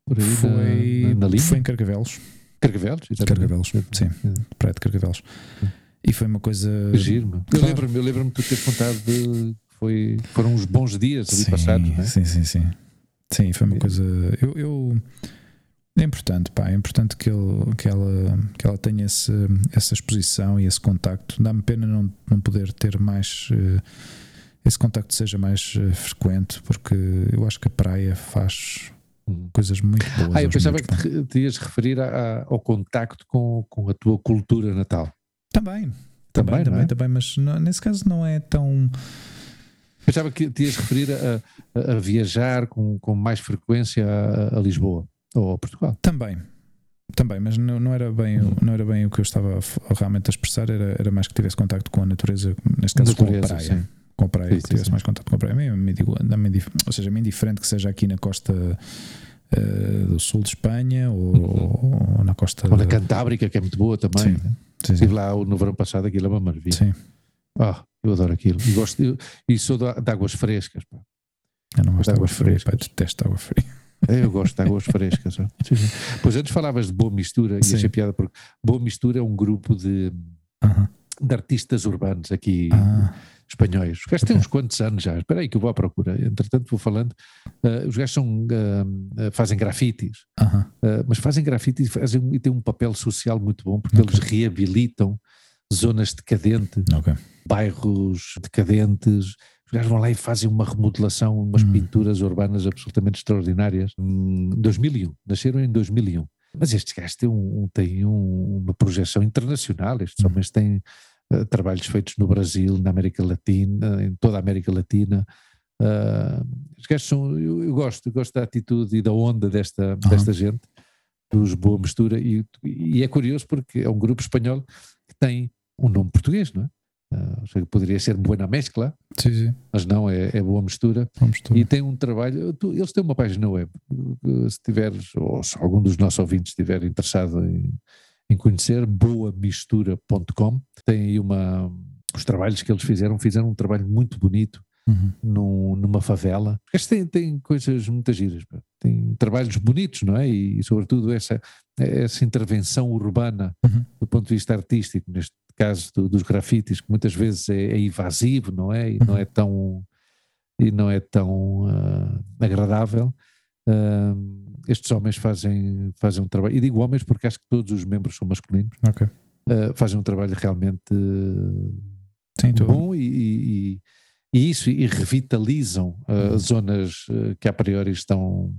Por aí na- Foi, na, na, linha? foi em Carcavelos. Carcavelos? Carcavelos, sim. Praia de Carcavelos. E foi uma coisa. Giro, meu. Eu Claro. lembro-me eu lembro-me de tu teres contado de foi, foram uns bons dias ali sim, passados, não é? Sim, sim, sim. Sim, foi uma É. coisa. Eu, eu- é importante, pá, é importante que, ele, que, ela, que ela tenha esse, essa exposição e esse contacto. Dá-me pena não, não poder ter mais. eh, esse contacto seja mais eh, frequente, porque eu acho que a praia faz Hum. coisas muito boas. Ah, eu pensava que te, ias referir a- a- ao contacto com, com a tua cultura natal. Também, Também, também, também, é? também, mas não- nesse caso não é tão. Pensava que te ias referir a, a- viajar com, com mais frequência a Lisboa ou a Portugal. Também. Também, mas não, não, era bem, o- não era bem o que eu estava realmente a expressar, era, era mais que tivesse contacto com a natureza, neste caso com a Natureza, praia. sim. Com a praia, Sim, tivesse sim. mais contato com a praia. Mim, me digo, indif- ou seja, é indiferente que seja aqui na costa eh, do sul de Espanha ou, Uhum. ou na costa Ou na Cantábrica, que é muito boa também. Sim. né? Sim. Estive lá no verão passado, aquilo é uma maravilha. Sim. Ah, eu adoro aquilo. E, gosto, eu- e sou de, de águas frescas. pá. Eu não gosto de água águas fria, pá, frescas. detesto água fria. É, Eu gosto de águas frescas. Pois antes falavas de Boa Mistura Sim. e achei piada porque Boa Mistura é um grupo de, de artistas urbanos aqui Ah, espanhóis. Os gajos têm uns quantos anos já. Espera aí que eu vou à procura. Entretanto vou falando. Ah, os gajos são, ah, fazem grafites, ah, mas fazem grafites e, fazem, e têm um papel social muito bom porque Ok. eles reabilitam zonas decadentes, Ok. bairros decadentes. Os gajos vão lá e fazem uma remodelação, umas Hum. pinturas urbanas absolutamente extraordinárias. Em 2001, nasceram em 2001. Mas estes gajos têm, um, têm um- uma projeção internacional. Estes Hum. homens têm eh, trabalhos feitos no Brasil, na América Latina, em toda a América Latina. Ah, os gajos são, eu, eu gosto, eu gosto da atitude e da onda desta, desta gente, dos Boa Mistura, e, e é curioso porque é um grupo espanhol que tem um nome português, não é? Ah, ou seja, poderia ser Buena Mescla, Sim, sim. mas não, é, é Boa Mistura. Tu. E tem um trabalho, tu- eles têm uma página web, uh, se tiveres, ou se algum dos nossos ouvintes estiver interessado em, em conhecer, boamistura.com, tem aí uma, os trabalhos que eles fizeram, fizeram um trabalho muito bonito Uhum. num- numa favela. Eles têm, têm coisas muito giras, têm trabalhos bonitos, não é? E, sobretudo essa, essa intervenção urbana Uhum. do ponto de vista artístico, neste caso do- dos grafites, que muitas vezes é, é evasivo, não é? E não Uhum. é tão, e não é tão ah, agradável. Ah, estes homens fazem, fazem um trabalho, e digo homens porque acho que todos os membros são masculinos, Ok. ah, fazem um trabalho realmente Sim, bom e, e- e- isso, e revitalizam uh, Uhum. zonas uh, que a priori estão,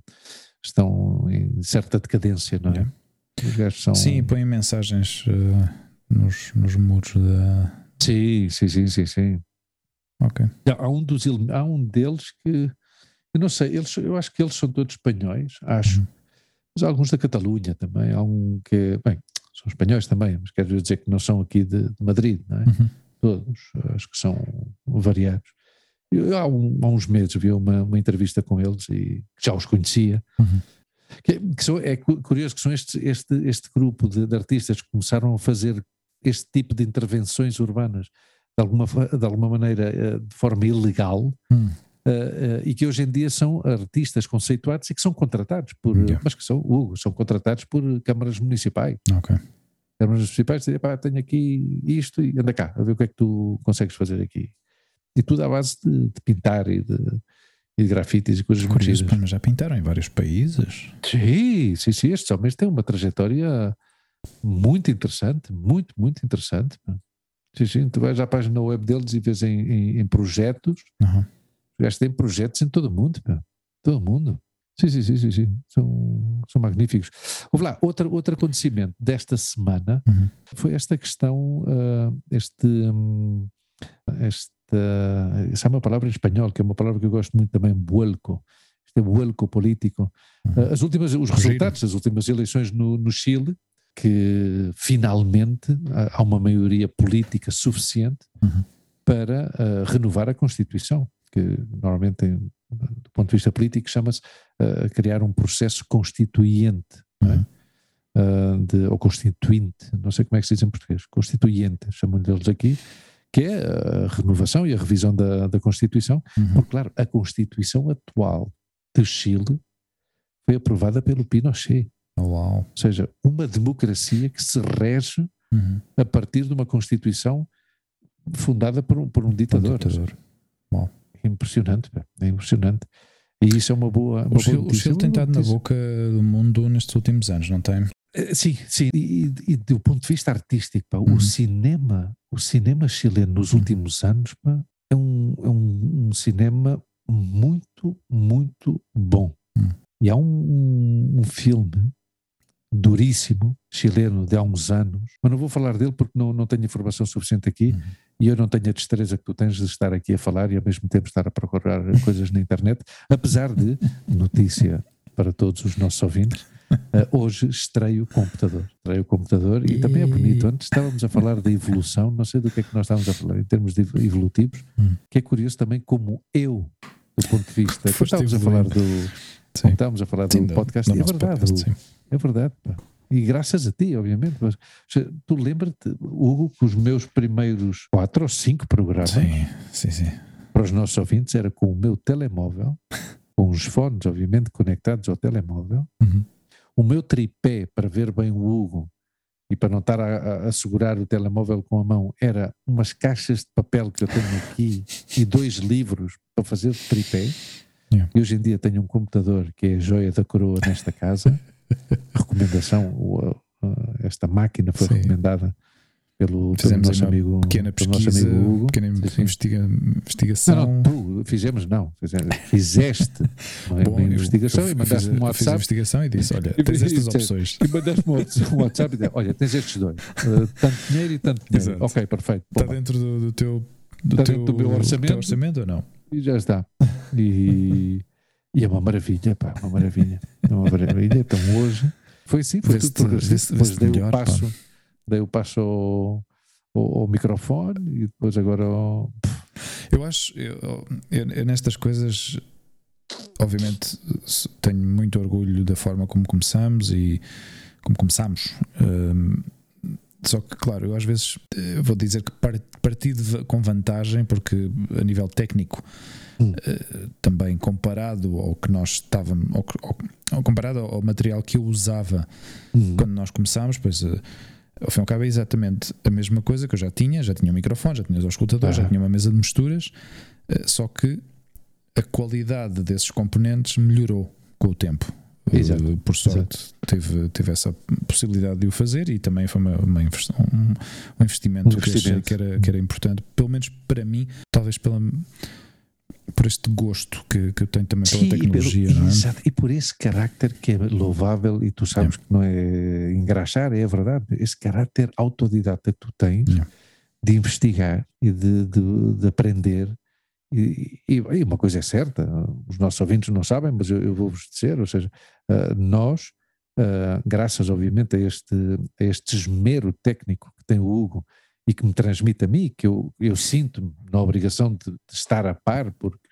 estão em certa decadência, não é? Yeah. São... Sim, põem mensagens nos, nos muros da. sim, sim, sim, sim, sim. Ok. Há um, dos, há um deles que, eu não sei, eles, eu acho que eles são todos espanhóis, acho, Uhum. mas há alguns da Catalunha também, há um que, bem, são espanhóis também, mas quero dizer que não são aqui de, de Madrid, não é? Uhum. todos, acho que são variados. Eu, há, um- há uns meses vi uma, uma entrevista com eles e já os conhecia. Uhum. Que, que são- é cu- curioso que são este, este, este grupo de, de artistas que começaram a fazer este tipo de intervenções urbanas de alguma, de alguma maneira eh, de forma ilegal. Hum. Uh, uh, e que hoje em dia são artistas conceituados e que são contratados por, yeah. mas que são, Hugo, são contratados por câmaras municipais. Ok. Câmaras municipais dizem, pá, tenho aqui isto e anda cá, a ver o que é que tu consegues fazer aqui. E tudo à base de, de pintar e de, e de grafites e coisas Curioso, mas já pintaram em vários países. Sim, sim, sim. Estes homens têm uma trajetória muito interessante, muito, muito interessante. Sim, sim. Tu vais à página web deles e vês em, em, em projetos. Uhum. Têm projetos em todo o mundo. Pá. Todo mundo. Sim, sim, sim, sim, sim. São, são magníficos. Houve lá, outro, outro acontecimento desta semana uhum. foi esta questão, uh, este, um, este uh, essa é uma palavra em espanhol, que é uma palavra que eu gosto muito também, vuelco, este vuelco político. Uh, as últimas, os resultados das últimas eleições no, no Chile, que finalmente há uma maioria política suficiente uhum. para uh, renovar a Constituição, que normalmente, tem, do ponto de vista político, chama-se uh, criar um processo constituinte, é? uhum. uh, de, ou constituinte, não sei como é que se diz em português, constituinte, chamam deles aqui, que é a renovação e a revisão da, da Constituição, uhum. porque, claro, a Constituição atual de Chile foi aprovada pelo Pinochet. Uau. Ou seja, uma democracia que se rege uhum. a partir de uma Constituição fundada por um, por um ditador. Um ditador. Uau. É impressionante, é impressionante. E isso é uma boa. Uma o, Chile, o Chile tem estado na boca do mundo nestes últimos anos, não tem? Eh, sim, sim. E, e, do ponto de vista artístico, pá, uhum. o cinema, o cinema chileno nos uhum. últimos anos, pá, é, um, é um, um, cinema muito, muito bom. Uhum. E há um, um, filme duríssimo, chileno, de há uns anos, mas não vou falar dele porque não, não tenho informação suficiente aqui uhum. e eu não tenho a destreza que tu tens de estar aqui a falar e ao mesmo tempo estar a procurar coisas na internet, apesar de, notícia para todos os nossos ouvintes, Uh, hoje estreio o computador. Estreio o computador e, e, também é bonito. Antes estávamos a falar da evolução, não sei do que é que nós estávamos a falar em termos de evolutivos, hum. que é curioso também como eu, do ponto de vista. Estávamos a falar do. Sim. Estávamos a falar do sim, podcast, é verdade. Podcast, é verdade. Pá. E graças a ti, obviamente. Mas, tu lembra-te, Hugo, que os meus primeiros quatro ou cinco programas sim, sim, sim. para os nossos ouvintes era com o meu telemóvel, com os fones, obviamente, conectados ao telemóvel. Uhum o meu tripé para ver bem o Hugo e para não estar a, a, segurar o telemóvel com a mão era umas caixas de papel que eu tenho aqui e dois livros para fazer tripé. Yeah. E hoje em dia tenho um computador que é a joia da coroa nesta casa. Recomendação, esta máquina foi Sim. recomendada pelo, pelo nosso amigo, pequena pesquisa, nosso amigo Hugo. pequena investiga, investigação. Não, não, tu fizemos, não. Fizeste uma, Bom, uma investigação eu, e mandaste-me um WhatsApp. Fiz a investigação e disse: Olha, tens estas opções. E mandaste-me um WhatsApp e disse: Olha, tens estes dois. Uh, tanto dinheiro e tanto dinheiro. Exato. Ok, perfeito. Está dentro do, do teu. Do teu, do meu orçamento. Teu orçamento ou não? E já está. E, e é uma maravilha, pá, uma maravilha. É uma maravilha. Então hoje foi assim, foi tudo. Depois dei o passo. Pá daí eu passo ao, ao, ao microfone e depois agora ao... Eu acho, eu, eu, eu, nestas coisas, obviamente, tenho muito orgulho da forma como começamos e como começamos. Um, só que, claro, eu às vezes eu vou dizer que parti de, com vantagem, porque a nível técnico, hum. uh, também comparado ao que nós estávamos, ao, ao, comparado ao material que eu usava hum. quando nós começámos, pois. Uh, ao fim e ao cabo é exatamente a mesma coisa que eu já tinha, já tinha um microfone, já tinha os escutadores, já tinha uma mesa de misturas, eh, só que a qualidade desses componentes melhorou com o tempo. Exato. Eh, por sorte teve, teve essa possibilidade de o fazer e também foi uma, uma um, um, investimento, um investimento. Que, era, que era importante, pelo menos para mim, talvez pela por este gosto que, que eu tenho também pela Sim, tecnologia. E, pelo, é? exato, e por esse carácter que é louvável, e tu sabes que não é engraxar, é verdade, esse carácter autodidata que tu tens de investigar e de, de, de aprender. E, e, e, uma coisa é certa, os nossos ouvintes não sabem, mas eu, eu vou-vos dizer, ou seja, uh, nós, uh, graças obviamente a este, a este esmero técnico que tem o Hugo e que me transmite a mim, que eu, eu sinto-me na obrigação de, de, estar a par, porque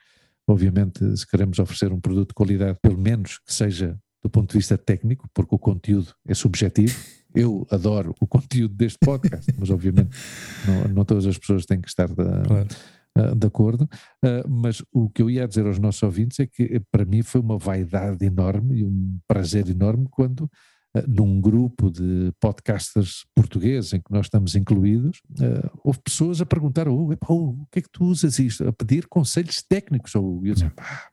obviamente se queremos oferecer um produto de qualidade, pelo menos que seja do ponto de vista técnico, porque o conteúdo é subjetivo, eu adoro o conteúdo deste podcast, mas obviamente não, não, todas as pessoas têm que estar claro. Uh, de acordo. Uh, mas o que eu ia dizer aos nossos ouvintes é que para mim foi uma vaidade enorme e um prazer enorme quando num grupo de podcasters portugueses em que nós estamos incluídos, houve pessoas a perguntar: oh, epa, oh, o que é que tu usas isto? A pedir conselhos técnicos. Ou eu disse: pá,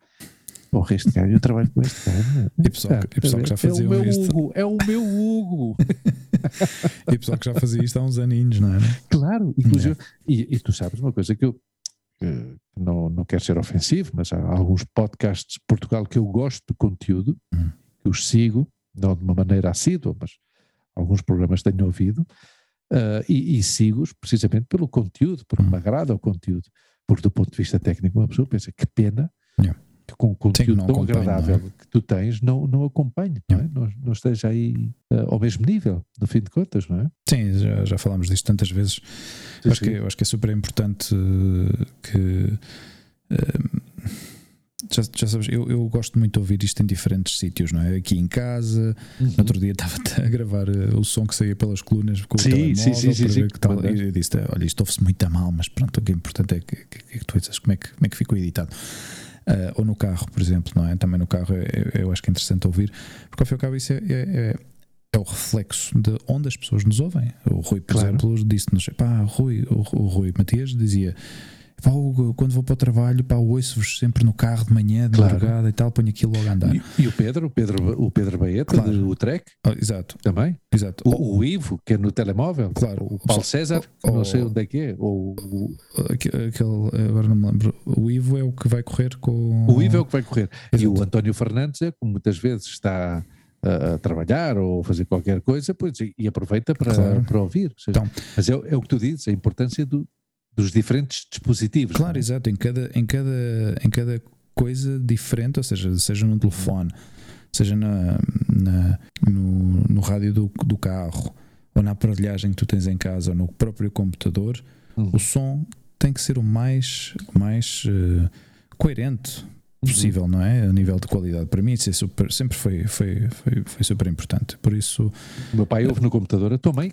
porra, este gajo, eu trabalho com este gajo. E pessoal, e pessoal que já fazia é o meu isto. Hugo, é o meu Hugo. e pessoal que já fazia isto há uns aninhos, não é? Claro, inclusive. É. E, e, tu sabes uma coisa que eu. Que não, não quero ser ofensivo, mas há alguns podcasts de Portugal que eu gosto de conteúdo, hum. que os sigo, não de uma maneira assídua, mas alguns programas tenho ouvido, uh, e, e sigo-os precisamente pelo conteúdo, porque me agrada o conteúdo. Porque do ponto de vista técnico, uma pessoa pensa que pena yeah. Que com o conteúdo Sim, tão agradável é? que tu tens não, não acompanhe, não, é? não, não, esteja aí uh, ao mesmo nível, no fim de contas, não é? Sim, já, já falámos disto tantas vezes. Sim, acho, sim. Que, acho que é super importante que. Uh, já, já sabes, eu, eu gosto muito de ouvir isto em diferentes sítios, não é? Aqui em casa, uhum. no outro dia estava a gravar o som que saía pelas colunas com sim, o telemóvel sim, sim, sim, sim, que tal, e eu disse, olha, isto ouve-se muito a mal, mas pronto, o que é importante é que, que, que tu dizes como é que, como é que ficou editado. Uh, ou no carro, por exemplo, não é? Também no carro é, é, eu acho que é interessante ouvir, porque ao fim e ao cabo isso é, é, é, é o reflexo de onde as pessoas nos ouvem. O Rui, por claro. exemplo, disse-nos, pá, Rui, o, o Rui Matias dizia Quando vou para o trabalho, pá, ouço-vos sempre no carro de manhã, de claro. madrugada e tal, ponho aquilo logo a andar. E, e o Pedro, o Pedro, o Pedro Baeta, claro. do Trek, oh, exato. também. Exato. O, o, Ivo, que é no telemóvel, claro. o Paulo César, oh, não sei onde é que é. Ou, o... aquele, agora não me lembro. O Ivo é o que vai correr com. O Ivo é o que vai correr. Exato. E o António Fernandes é, como muitas vezes está a, trabalhar ou fazer qualquer coisa, pois, e, e aproveita para, claro. para ouvir. Seja, então, mas é, é, o que tu dizes, a importância do, dos diferentes dispositivos. Claro, é? exato, em cada, em, cada, em cada coisa diferente, ou seja, seja num telefone, seja na, na no, no rádio do, do carro, ou na aparelhagem que tu tens em casa, ou no próprio computador, uhum. o som tem que ser o mais, mais uh, coerente possível, uhum. não é? A nível de qualidade. Para mim, isso é super, sempre foi, foi, foi, foi super importante. Por isso. O meu pai ouve no computador, a tua mãe,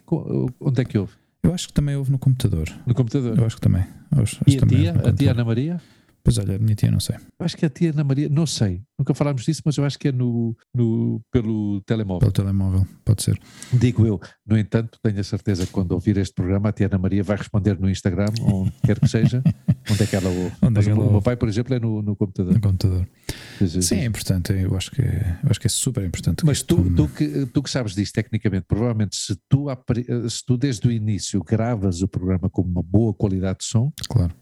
onde é que ouve? Eu acho que também houve no computador. No computador? Eu acho que também. Acho, e a tia? A tia Ana Maria? Pois olha, a minha tia não sei. Eu acho que a tia Ana Maria, não sei, nunca falámos disso, mas eu acho que é no, no, pelo telemóvel. Pelo telemóvel, pode ser. Digo eu. No entanto, tenho a certeza que quando ouvir este programa, a tia Ana Maria vai responder no Instagram, onde quer que seja, onde é que ela ouve. Onde é que ela o, meu pai, por exemplo, é no, no computador. No computador. Sim, sim, é importante, eu acho que, eu acho que é super importante. Mas tu, tu, que, tu que sabes disso tecnicamente, provavelmente se tu, se tu desde o início gravas o programa com uma boa qualidade de som, claro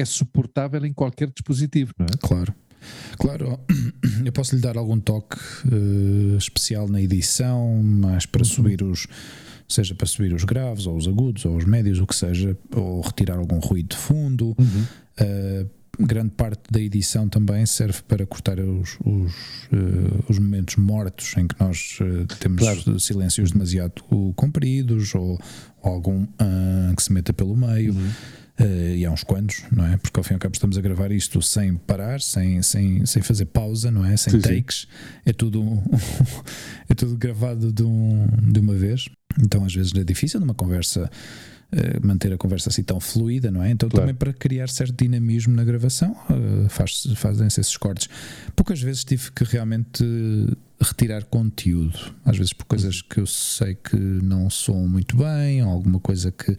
é suportável em qualquer dispositivo, não é? Claro. Claro, eu posso lhe dar algum toque uh, especial na edição, mas para uhum. subir os, seja para subir os graves, ou os agudos, ou os médios, o que seja, ou retirar algum ruído de fundo. Uhum. Uh, grande parte da edição também serve para cortar os, os, uh, os momentos mortos em que nós temos claro. silêncios demasiado compridos ou, ou algum que se meta pelo meio. Uhum. Uh, e há uns quantos, não é? Porque ao fim e ao cabo estamos a gravar isto sem parar, sem, sem, sem fazer pausa, não é? Sem sim, takes. Sim. É tudo é tudo gravado de, um, de uma vez. Então às vezes é difícil numa conversa uh, manter a conversa assim tão fluida, não é? Então claro. também para criar certo dinamismo na gravação uh, faz, fazem-se esses cortes. Poucas vezes tive que realmente retirar conteúdo, às vezes por coisas que eu sei que não soam muito bem, ou alguma coisa que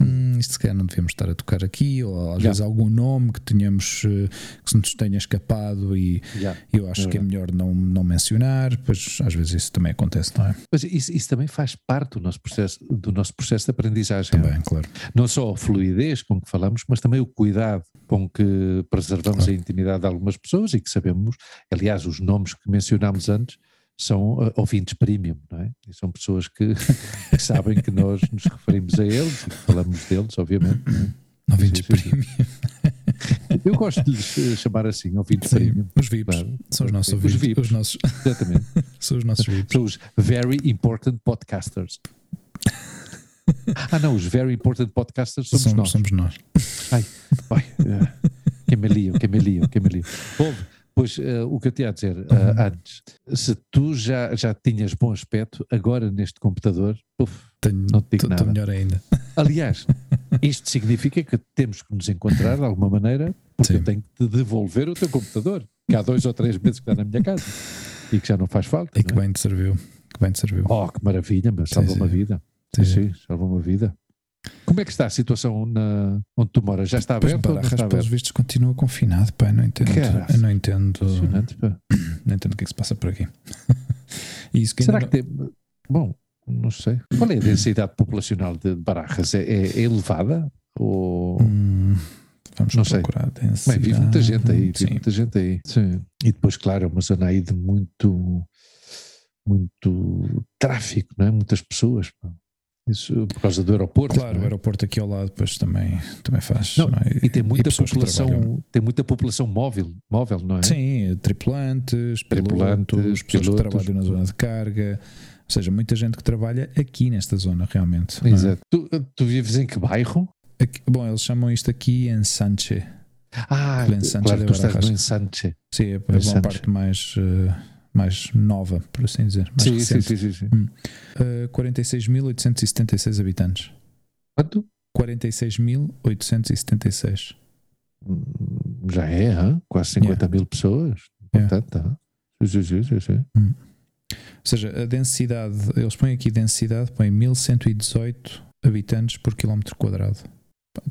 hum, isto se calhar não devemos estar a tocar aqui, ou às yeah. vezes algum nome que tenhamos eh, que se nos tenha escapado e yeah. eu acho que é melhor não, não mencionar, pois às vezes isso também acontece, não é? Mas isso, isso também faz parte do nosso processo, do nosso processo de aprendizagem. Também, é? claro. Não só a fluidez com que falamos, mas também o cuidado com que preservamos a intimidade de algumas pessoas e que sabemos, aliás, os nomes que mencionámos antes são uh, ouvintes premium, não é? E são pessoas que, que, sabem que nós nos referimos a eles e falamos deles, obviamente. É? Ouvintes premium. Eu gosto de lhes chamar assim, ouvintes Sim, premium. Os VIPs. Claro. São os nossos ouvintes. Os VIPs. Os nossos... Exatamente. são os nossos VIPs. São os very important podcasters. Ah, não, os very important podcasters somos, somos nós. Somos nós. Ai, ai, que me lio, que me lio, que me lio. Ouve, Depois, uh, o que eu tinha a dizer uh, Uhum. antes, se tu já, já tinhas bom aspecto, agora neste computador, uf, Tenho, Não te digo nada. melhor ainda. aliás, isto significa que temos que nos encontrar de alguma maneira, porque Sim. eu tenho que te devolver o teu computador, que há dois ou três meses que está na minha casa e que já não faz falta. E que é? bem te serviu. Que bem te serviu. Oh, que maravilha, meu, salvou uma vida. Sim, Sim, uma vida. Como é que está a situação na, onde tu moras? Já está Pois aberto ou não Barajas, está pelos aberto? vistos, continua confinado. Pá, não entendo. Não entendo. Não entendo o que é que se passa por aqui. isso que Será que tem. Bom, não sei. Qual é a densidade populacional de Barajas? É, é- é elevada? Ou. não- Hum, vamos Não sei. procurar. Bem, vive muita gente aí, vive Sim. muita gente aí. Sim. E depois, claro, é uma zona aí de muito, muito tráfico, não é? Muitas pessoas. pá. Isso por causa do aeroporto. Claro, não o é? aeroporto aqui ao lado depois também, também faz. Não, não é? E tem muita trabalham. população, tem muita população móvel, móvel, não é? Sim, tripulantes, Tripulantes, pilotos, pessoas que pilotos. trabalham na zona de carga. Ou seja, muita gente que trabalha aqui nesta zona, realmente. é? Exato. Tu, tu vives em que bairro? Aqui- bom, eles chamam isto aqui Ensanche. Ah, Glen Sánchez claro, tu estás no Ensanche. Sim, é Glen uma parte mais, eh, mais nova, por assim dizer. Mais Sim, sim, sim, sim, sim. Eh, 46.876 habitantes. Quanto? 46.876. Hum, Já é, hã? quase 50 mil pessoas. É. Portanto, tá. Sim, sim, sim, sim. Ou seja, a densidade, eles põem aqui densidade, põem 1118 habitantes por quilómetro quadrado.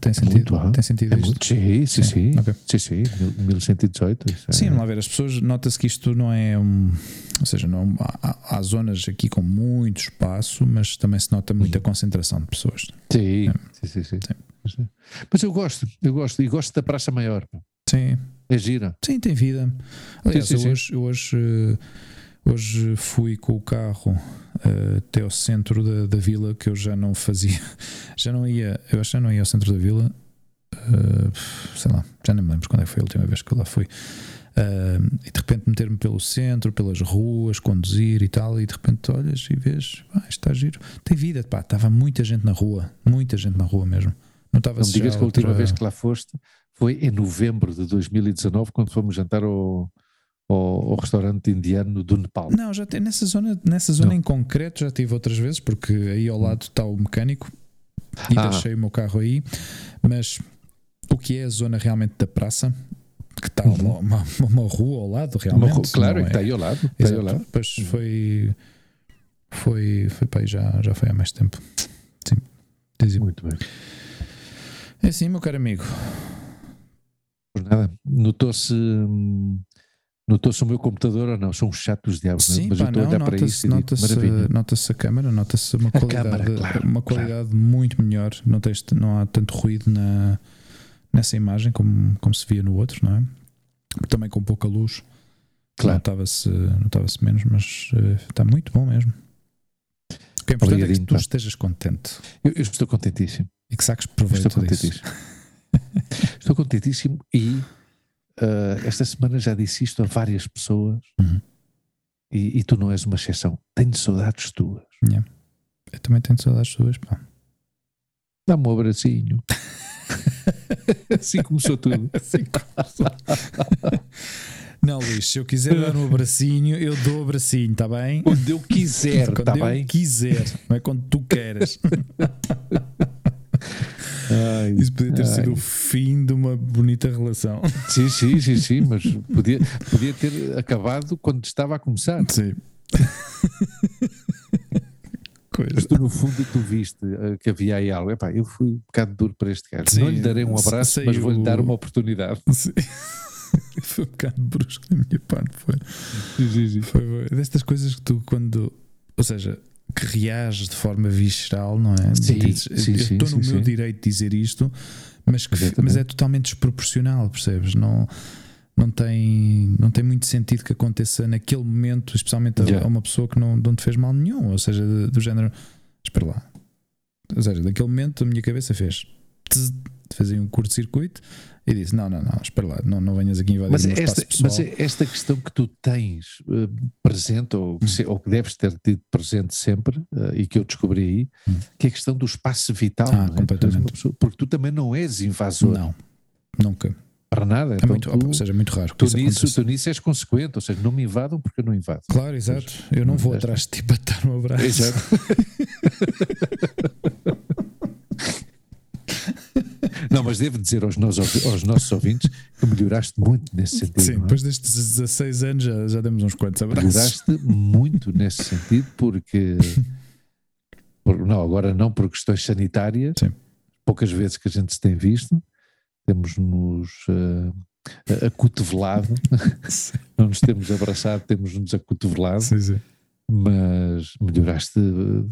Tem sentido? muito. Tem sentido É isto? muito, sim, sim, sim. Ok. Sim, sim, mil- 1118. isso é- Sim, vamos lá ver, as pessoas, nota-se que isto não é um. Ou seja, não, há, há- zonas aqui com muito espaço, mas também se nota muita concentração de pessoas. Sim, É. sim, sim, sim. Sim. Sim. Mas eu gosto, eu gosto, e gosto da Praça Maior. Sim, É gira. sim, tem vida. Aliás, Sim, sim, eu hoje, eu hoje, eh, hoje fui com o carro eh, até ao centro da, da vila, que eu já não fazia, já não ia, eu acho que já não ia ao centro da vila, eh, sei lá, já não me lembro quando é que foi a última vez que eu lá fui. Eh, e de repente meter-me pelo centro, pelas ruas, conduzir e tal, e de repente olhas e vês, ah, isto está giro. Tem vida, pá, estava muita gente na rua, muita gente na rua mesmo. Não estava Não digas que a última outra- vez que lá foste foi em novembro de 2019, quando fomos jantar ao, ao, ao restaurante indiano do Nepal. Não, já tem, nessa zona, nessa zona Não. em concreto já tive outras vezes, porque aí ao lado está o mecânico e Ah. deixei o meu carro aí, mas o que é a zona realmente da praça, que está Uhum. uma, uma, uma rua ao lado, realmente. ru- claro, é? está aí ao lado. Está aí ao lado. Depois Uhum. foi. Foi, foi para aí já, já foi há mais tempo. Sim. Dizia. Muito bem. É assim, meu caro amigo. Por nada. Notou-se. hum, Notou-se o meu computador ou não? São chatos diabos, não é? Sim, mas pá, eu estou a não, olhar para isso e digo, nota-se- a câmera, nota-se uma A qualidade, câmara, claro, uma qualidade muito melhor. Não, tens, não há tanto ruído na, nessa imagem como, como se via no outro, não é? Também com pouca luz. Claro. Notava-se notava menos, mas eh, está muito bom mesmo. O que é importante é que tu pá. estejas contente Eu, eu estou contentíssimo. e que saques Estou proveito disso. contentíssimo. estou contentíssimo e ah, esta semana já disse isto a várias pessoas Uhum. e, e tu não és uma exceção. Tenho saudades tuas. Eu também tenho saudades suas, pá. Dá-me um abracinho. assim começou tudo. Assim começou. Não, Luís, se eu quiser dar um abracinho, eu dou abracinho, está bem? Quando eu quiser, Quando está eu bem? quiser, não é quando tu queres. Ai, Isso podia ter ai. sido o fim de uma bonita relação. Sim, sim, sim, sim, mas podia, podia ter acabado quando estava a começar. Sim. Mas tu, no fundo, tu viste eh, que havia aí algo. Epá, eu fui um bocado duro para este gajo. Sim, não lhe darei um abraço, saiu- mas vou-lhe dar uma oportunidade. Sim. Foi um bocado brusco da minha parte. Foi. Foi, foi. Destas coisas que tu, quando. Ou seja, que reages de forma visceral, não é? Sim, Dizes, sim, eu estou no sim, meu sim. direito de dizer isto, mas, que, mas é totalmente desproporcional, percebes? Não, não, tem, não tem muito sentido que aconteça naquele momento, especialmente a, Yeah. a uma pessoa que não, não te fez mal nenhum, ou seja, do, do género, espera lá. Ou seja, naquele momento a minha cabeça fez, tz, fez um curto-circuito e disse: Não, não, não, espera lá, não, não venhas aqui invadir Mas, o esta, espaço pessoal. mas esta questão que tu tens eh, presente, ou que, Hum. se- ou que deves ter tido presente sempre, eh, e que eu descobri aí, Hum. que é a questão do espaço vital. Ah, é? Completamente. pessoa- porque tu também não és invasor. Não, nunca. Para nada. É Então muito, tu, ou seja, é muito raro. tu, isso nisso, tu nisso és consequente, ou seja, não me invadam porque eu não invado. Claro, exato. Eu não vou atrás de ti para dar um abraço. Exato. Não, mas devo dizer aos nossos, aos nossos ouvintes que melhoraste muito nesse sentido. Sim, é? depois destes 16 anos já, já demos uns quantos abraços. Melhoraste muito nesse sentido, porque. por- não, agora não por questões sanitárias. Sim. Poucas vezes que a gente se tem visto, temos-nos uh, acotovelado, não nos temos abraçado, temos-nos acotovelado, Sim, sim. mas melhoraste uh,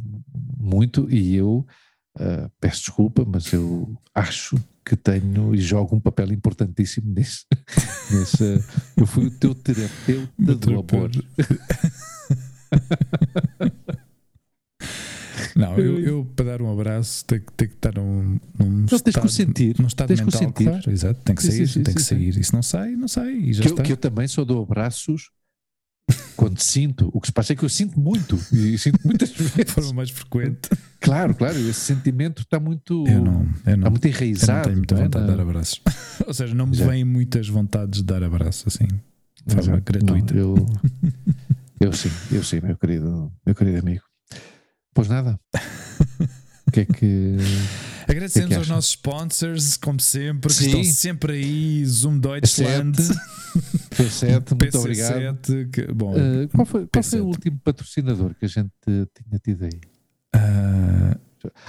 muito e eu uh, peço desculpa, mas eu acho que tenho e jogo um papel importantíssimo nisso. nesse, eu fui o teu terapeuta do amor. Não, eu, eu para dar um abraço tenho, que- tenho que estar num, num Não, tens que estado, sentir. num estado Tens que mental, sentir. claro, exato, tem que sair, sim, sim, tem que sim, sair, e se não sai, não sai, e já que eu, está. que eu também só dou abraços quando sinto. O que se passa é que eu sinto muito e sinto muitas de vezes. forma mais frequente. Claro, claro, esse sentimento está muito, Eu não, eu não, está muito eu não enraizado. tenho muita não é? vontade de dar abraços. Ou seja, não me Já. vêm muitas vontades de dar abraço assim, de forma Exato. gratuita. Não, eu, eu sim, eu sim, meu querido, meu querido amigo. Pois nada. O que é que. Agradecemos que é que aos nossos sponsors, como sempre, que Sim. estão sempre aí, Zoom Deutschland, P7, muito PC7, obrigado. que- bom, Uh, qual foi, qual foi P7. o último patrocinador que a gente tinha tido aí? ah,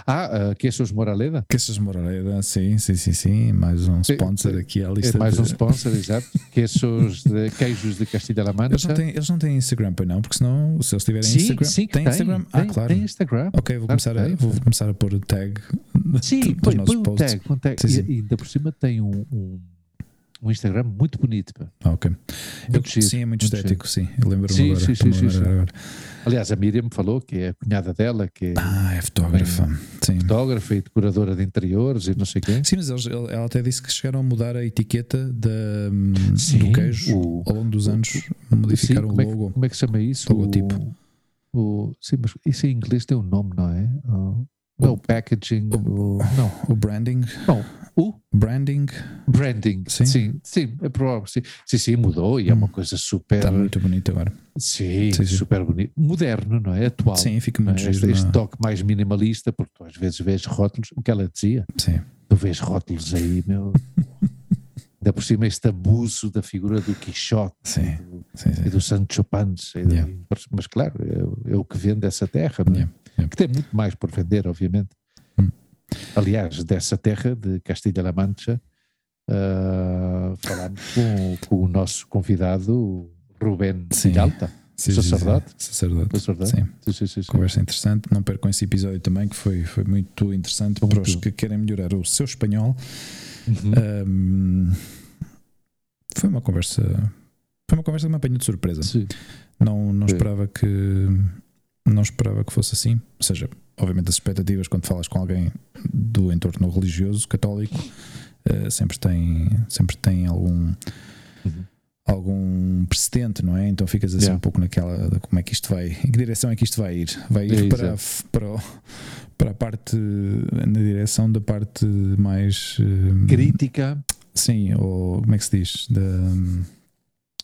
Ah, uh, Queixos Moraleda? Queixas Moraleda, sim, sim, sim, sim, mais um Sim, sponsor sim. aqui à É lista. mais um de- sponsor, exato. Queixos de queijos de Castilha-La Eles Mancha. não, têm, eles não têm Instagram, pois não, porque senão, se eles tiverem sim, Instagram, sim, tem tem, Instagram? Tem, ah, claro. tem Instagram. Ok, vou, Claro começar a, vou começar a pôr o tag Sim, põe, põe um tag, um tag. Sim, E, sim. e ainda por cima tem um, um, um Instagram muito bonito. pá. Ah, ok. Eu, sim, é muito, muito estético, sim. Eu lembro-me Sim, agora. sim, sim, sim, agora. Aliás, a Miriam me falou que é a cunhada dela, que é Ah, é fotógrafa. Sim. fotógrafa e decoradora de interiores e não sei quem. Sim, mas eles, ela até disse que chegaram a mudar a etiqueta da, hum, Sim, do queijo o- ao longo dos o- anos, Sim, modificaram o como, é que, logo. como é que se chama isso? Logotipo. O, o, sim, mas isso em inglês tem um nome, não é? Não, o packaging. O, não, O branding. não, o Branding branding. Sim. sim, sim, é provável. Sim, sim, sim, mudou e é uma coisa super. está muito bonito agora. Sim, Sim, sim. super bonito. Moderno, não é? Atual. Sim, fica é? muito Este, giro. este na- toque mais minimalista, porque tu às vezes vês rótulos, o que ela dizia, Sim, tu vês rótulos aí, meu. Ainda por cima, este abuso da figura do Quixote sim, e do, sim. sim. e do Sancho Panza. e do- Yeah. Mas, claro, é, é o que vende essa terra, não é? Yeah. Que tem muito mais por vender, obviamente. Aliás, dessa terra de Castilha-La Mancha, ah, falámos com, com o nosso convidado, Rubén Sim. Villalta, Sim, sacerdote. Sacerdote. sacerdote. Sim. Sim, sim, sim. Conversa interessante. Não percam esse episódio também, que foi, foi muito interessante Muito. para os que querem melhorar o seu espanhol. Uhum. Ahm, foi uma conversa. Foi uma conversa que me apanhou de surpresa. Não, não esperava que não esperava que fosse assim. Ou seja, obviamente as expectativas quando falas com alguém do entorno religioso católico eh, sempre tem sempre tem algum Uhum. algum precedente, não é? Então ficas assim Yeah. um pouco naquela de como é que isto vai, em que direção é que isto vai ir? Vai ir É, para, para, o- para a parte na direção da parte mais eh, Crítica, sim, ou como é que se diz? Da,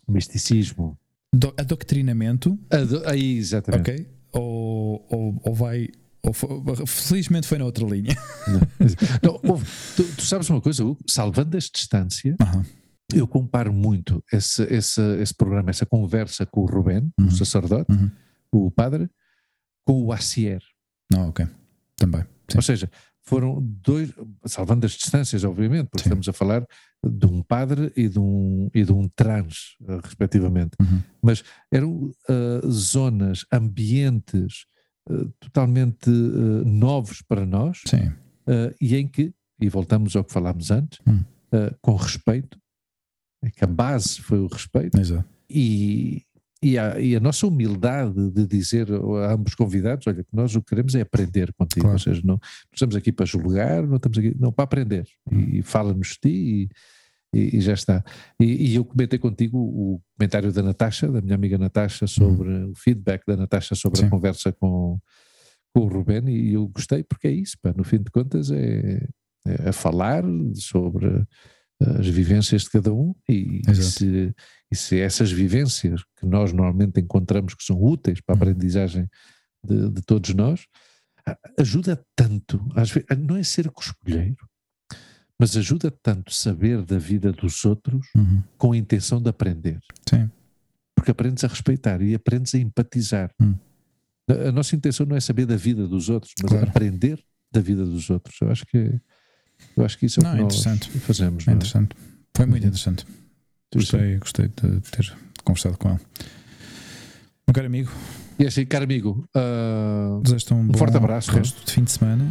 misticismo. do, adoctrinamento Ado- Aí, exatamente. Ok? Ou, ou, ou vai. Felizmente foi na outra linha. Não, houve- tu, tu sabes uma coisa, Hugo? salvando as distâncias, Aham. eu comparo muito esse, esse, esse programa, essa conversa com o Rubén, Uhum. o sacerdote, Uhum. o padre, com o Acier. Não, ok. Também. Sim. Ou seja, foram dois, salvando as distâncias, obviamente, porque Sim. estamos a falar de um padre e de um, e de um trans, eh, respectivamente. Uhum. Mas eram eh, zonas, ambientes eh, totalmente eh, novos para nós Sim. e em que, e voltamos ao que falámos antes, Hum. eh, com respeito, é que a base foi o respeito, Exato. e, e, a, e a nossa humildade de dizer a ambos convidados: olha, que nós o que queremos é aprender contigo, Claro. ou seja, não, não estamos aqui para julgar, não estamos aqui não, para aprender. E, fala-nos de ti e, e- e já está. E, e eu comentei contigo o comentário da Natasha, da minha amiga Natasha, sobre o feedback da Natasha sobre Sim. a conversa com, com o Ruben, e eu gostei porque é isso, pá, no fim de contas é, é a falar sobre as vivências de cada um e, e se, e se essas vivências que nós normalmente encontramos que são úteis para a uhum. aprendizagem de, de todos nós, ajuda tanto, às vezes, não é ser coscolheiro, mas ajuda tanto saber da vida dos outros uhum. com a intenção de aprender. Sim. Porque aprendes a respeitar e aprendes a empatizar. Uhum. A, a nossa intenção não é saber da vida dos outros, mas claro. aprender da vida dos outros. Eu acho que eu acho que isso é o que é nós fazemos. É, é interessante. Foi muito interessante. Gostei, gostei de ter conversado com ele. Meu caro amigo. E assim, caro amigo, uh, desejo-te um, um forte abraço. É? Resto de fim de semana.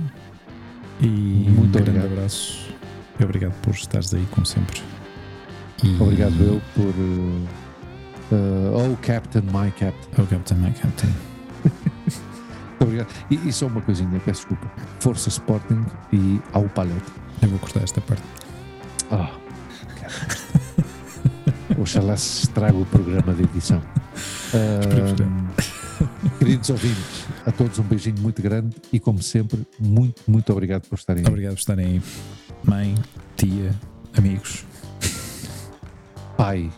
E muito um grande obrigado. abraço. E obrigado por estares aí, como sempre. E... Obrigado eu por. Uh, oh, Captain, my Captain. Oh, Captain, my Captain. obrigado. E, e, só uma coisinha, peço desculpa. Força Sporting e ao palete. Eu vou cortar esta parte. Oh, Oxalá se estraga o programa de edição. Uh, queridos ouvintes, a todos um beijinho muito grande e, como sempre, muito, muito obrigado por estarem aí. Obrigado por estarem aí. Mãe, tia, amigos. Pai.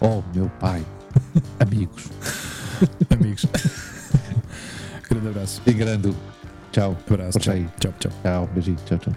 Oh, meu pai. Amigos. amigos. Grande abraço. E grande. Tchau. Abraço. Tchau. Tchau, tchau. Tchau. Beijinho. Tchau, tchau.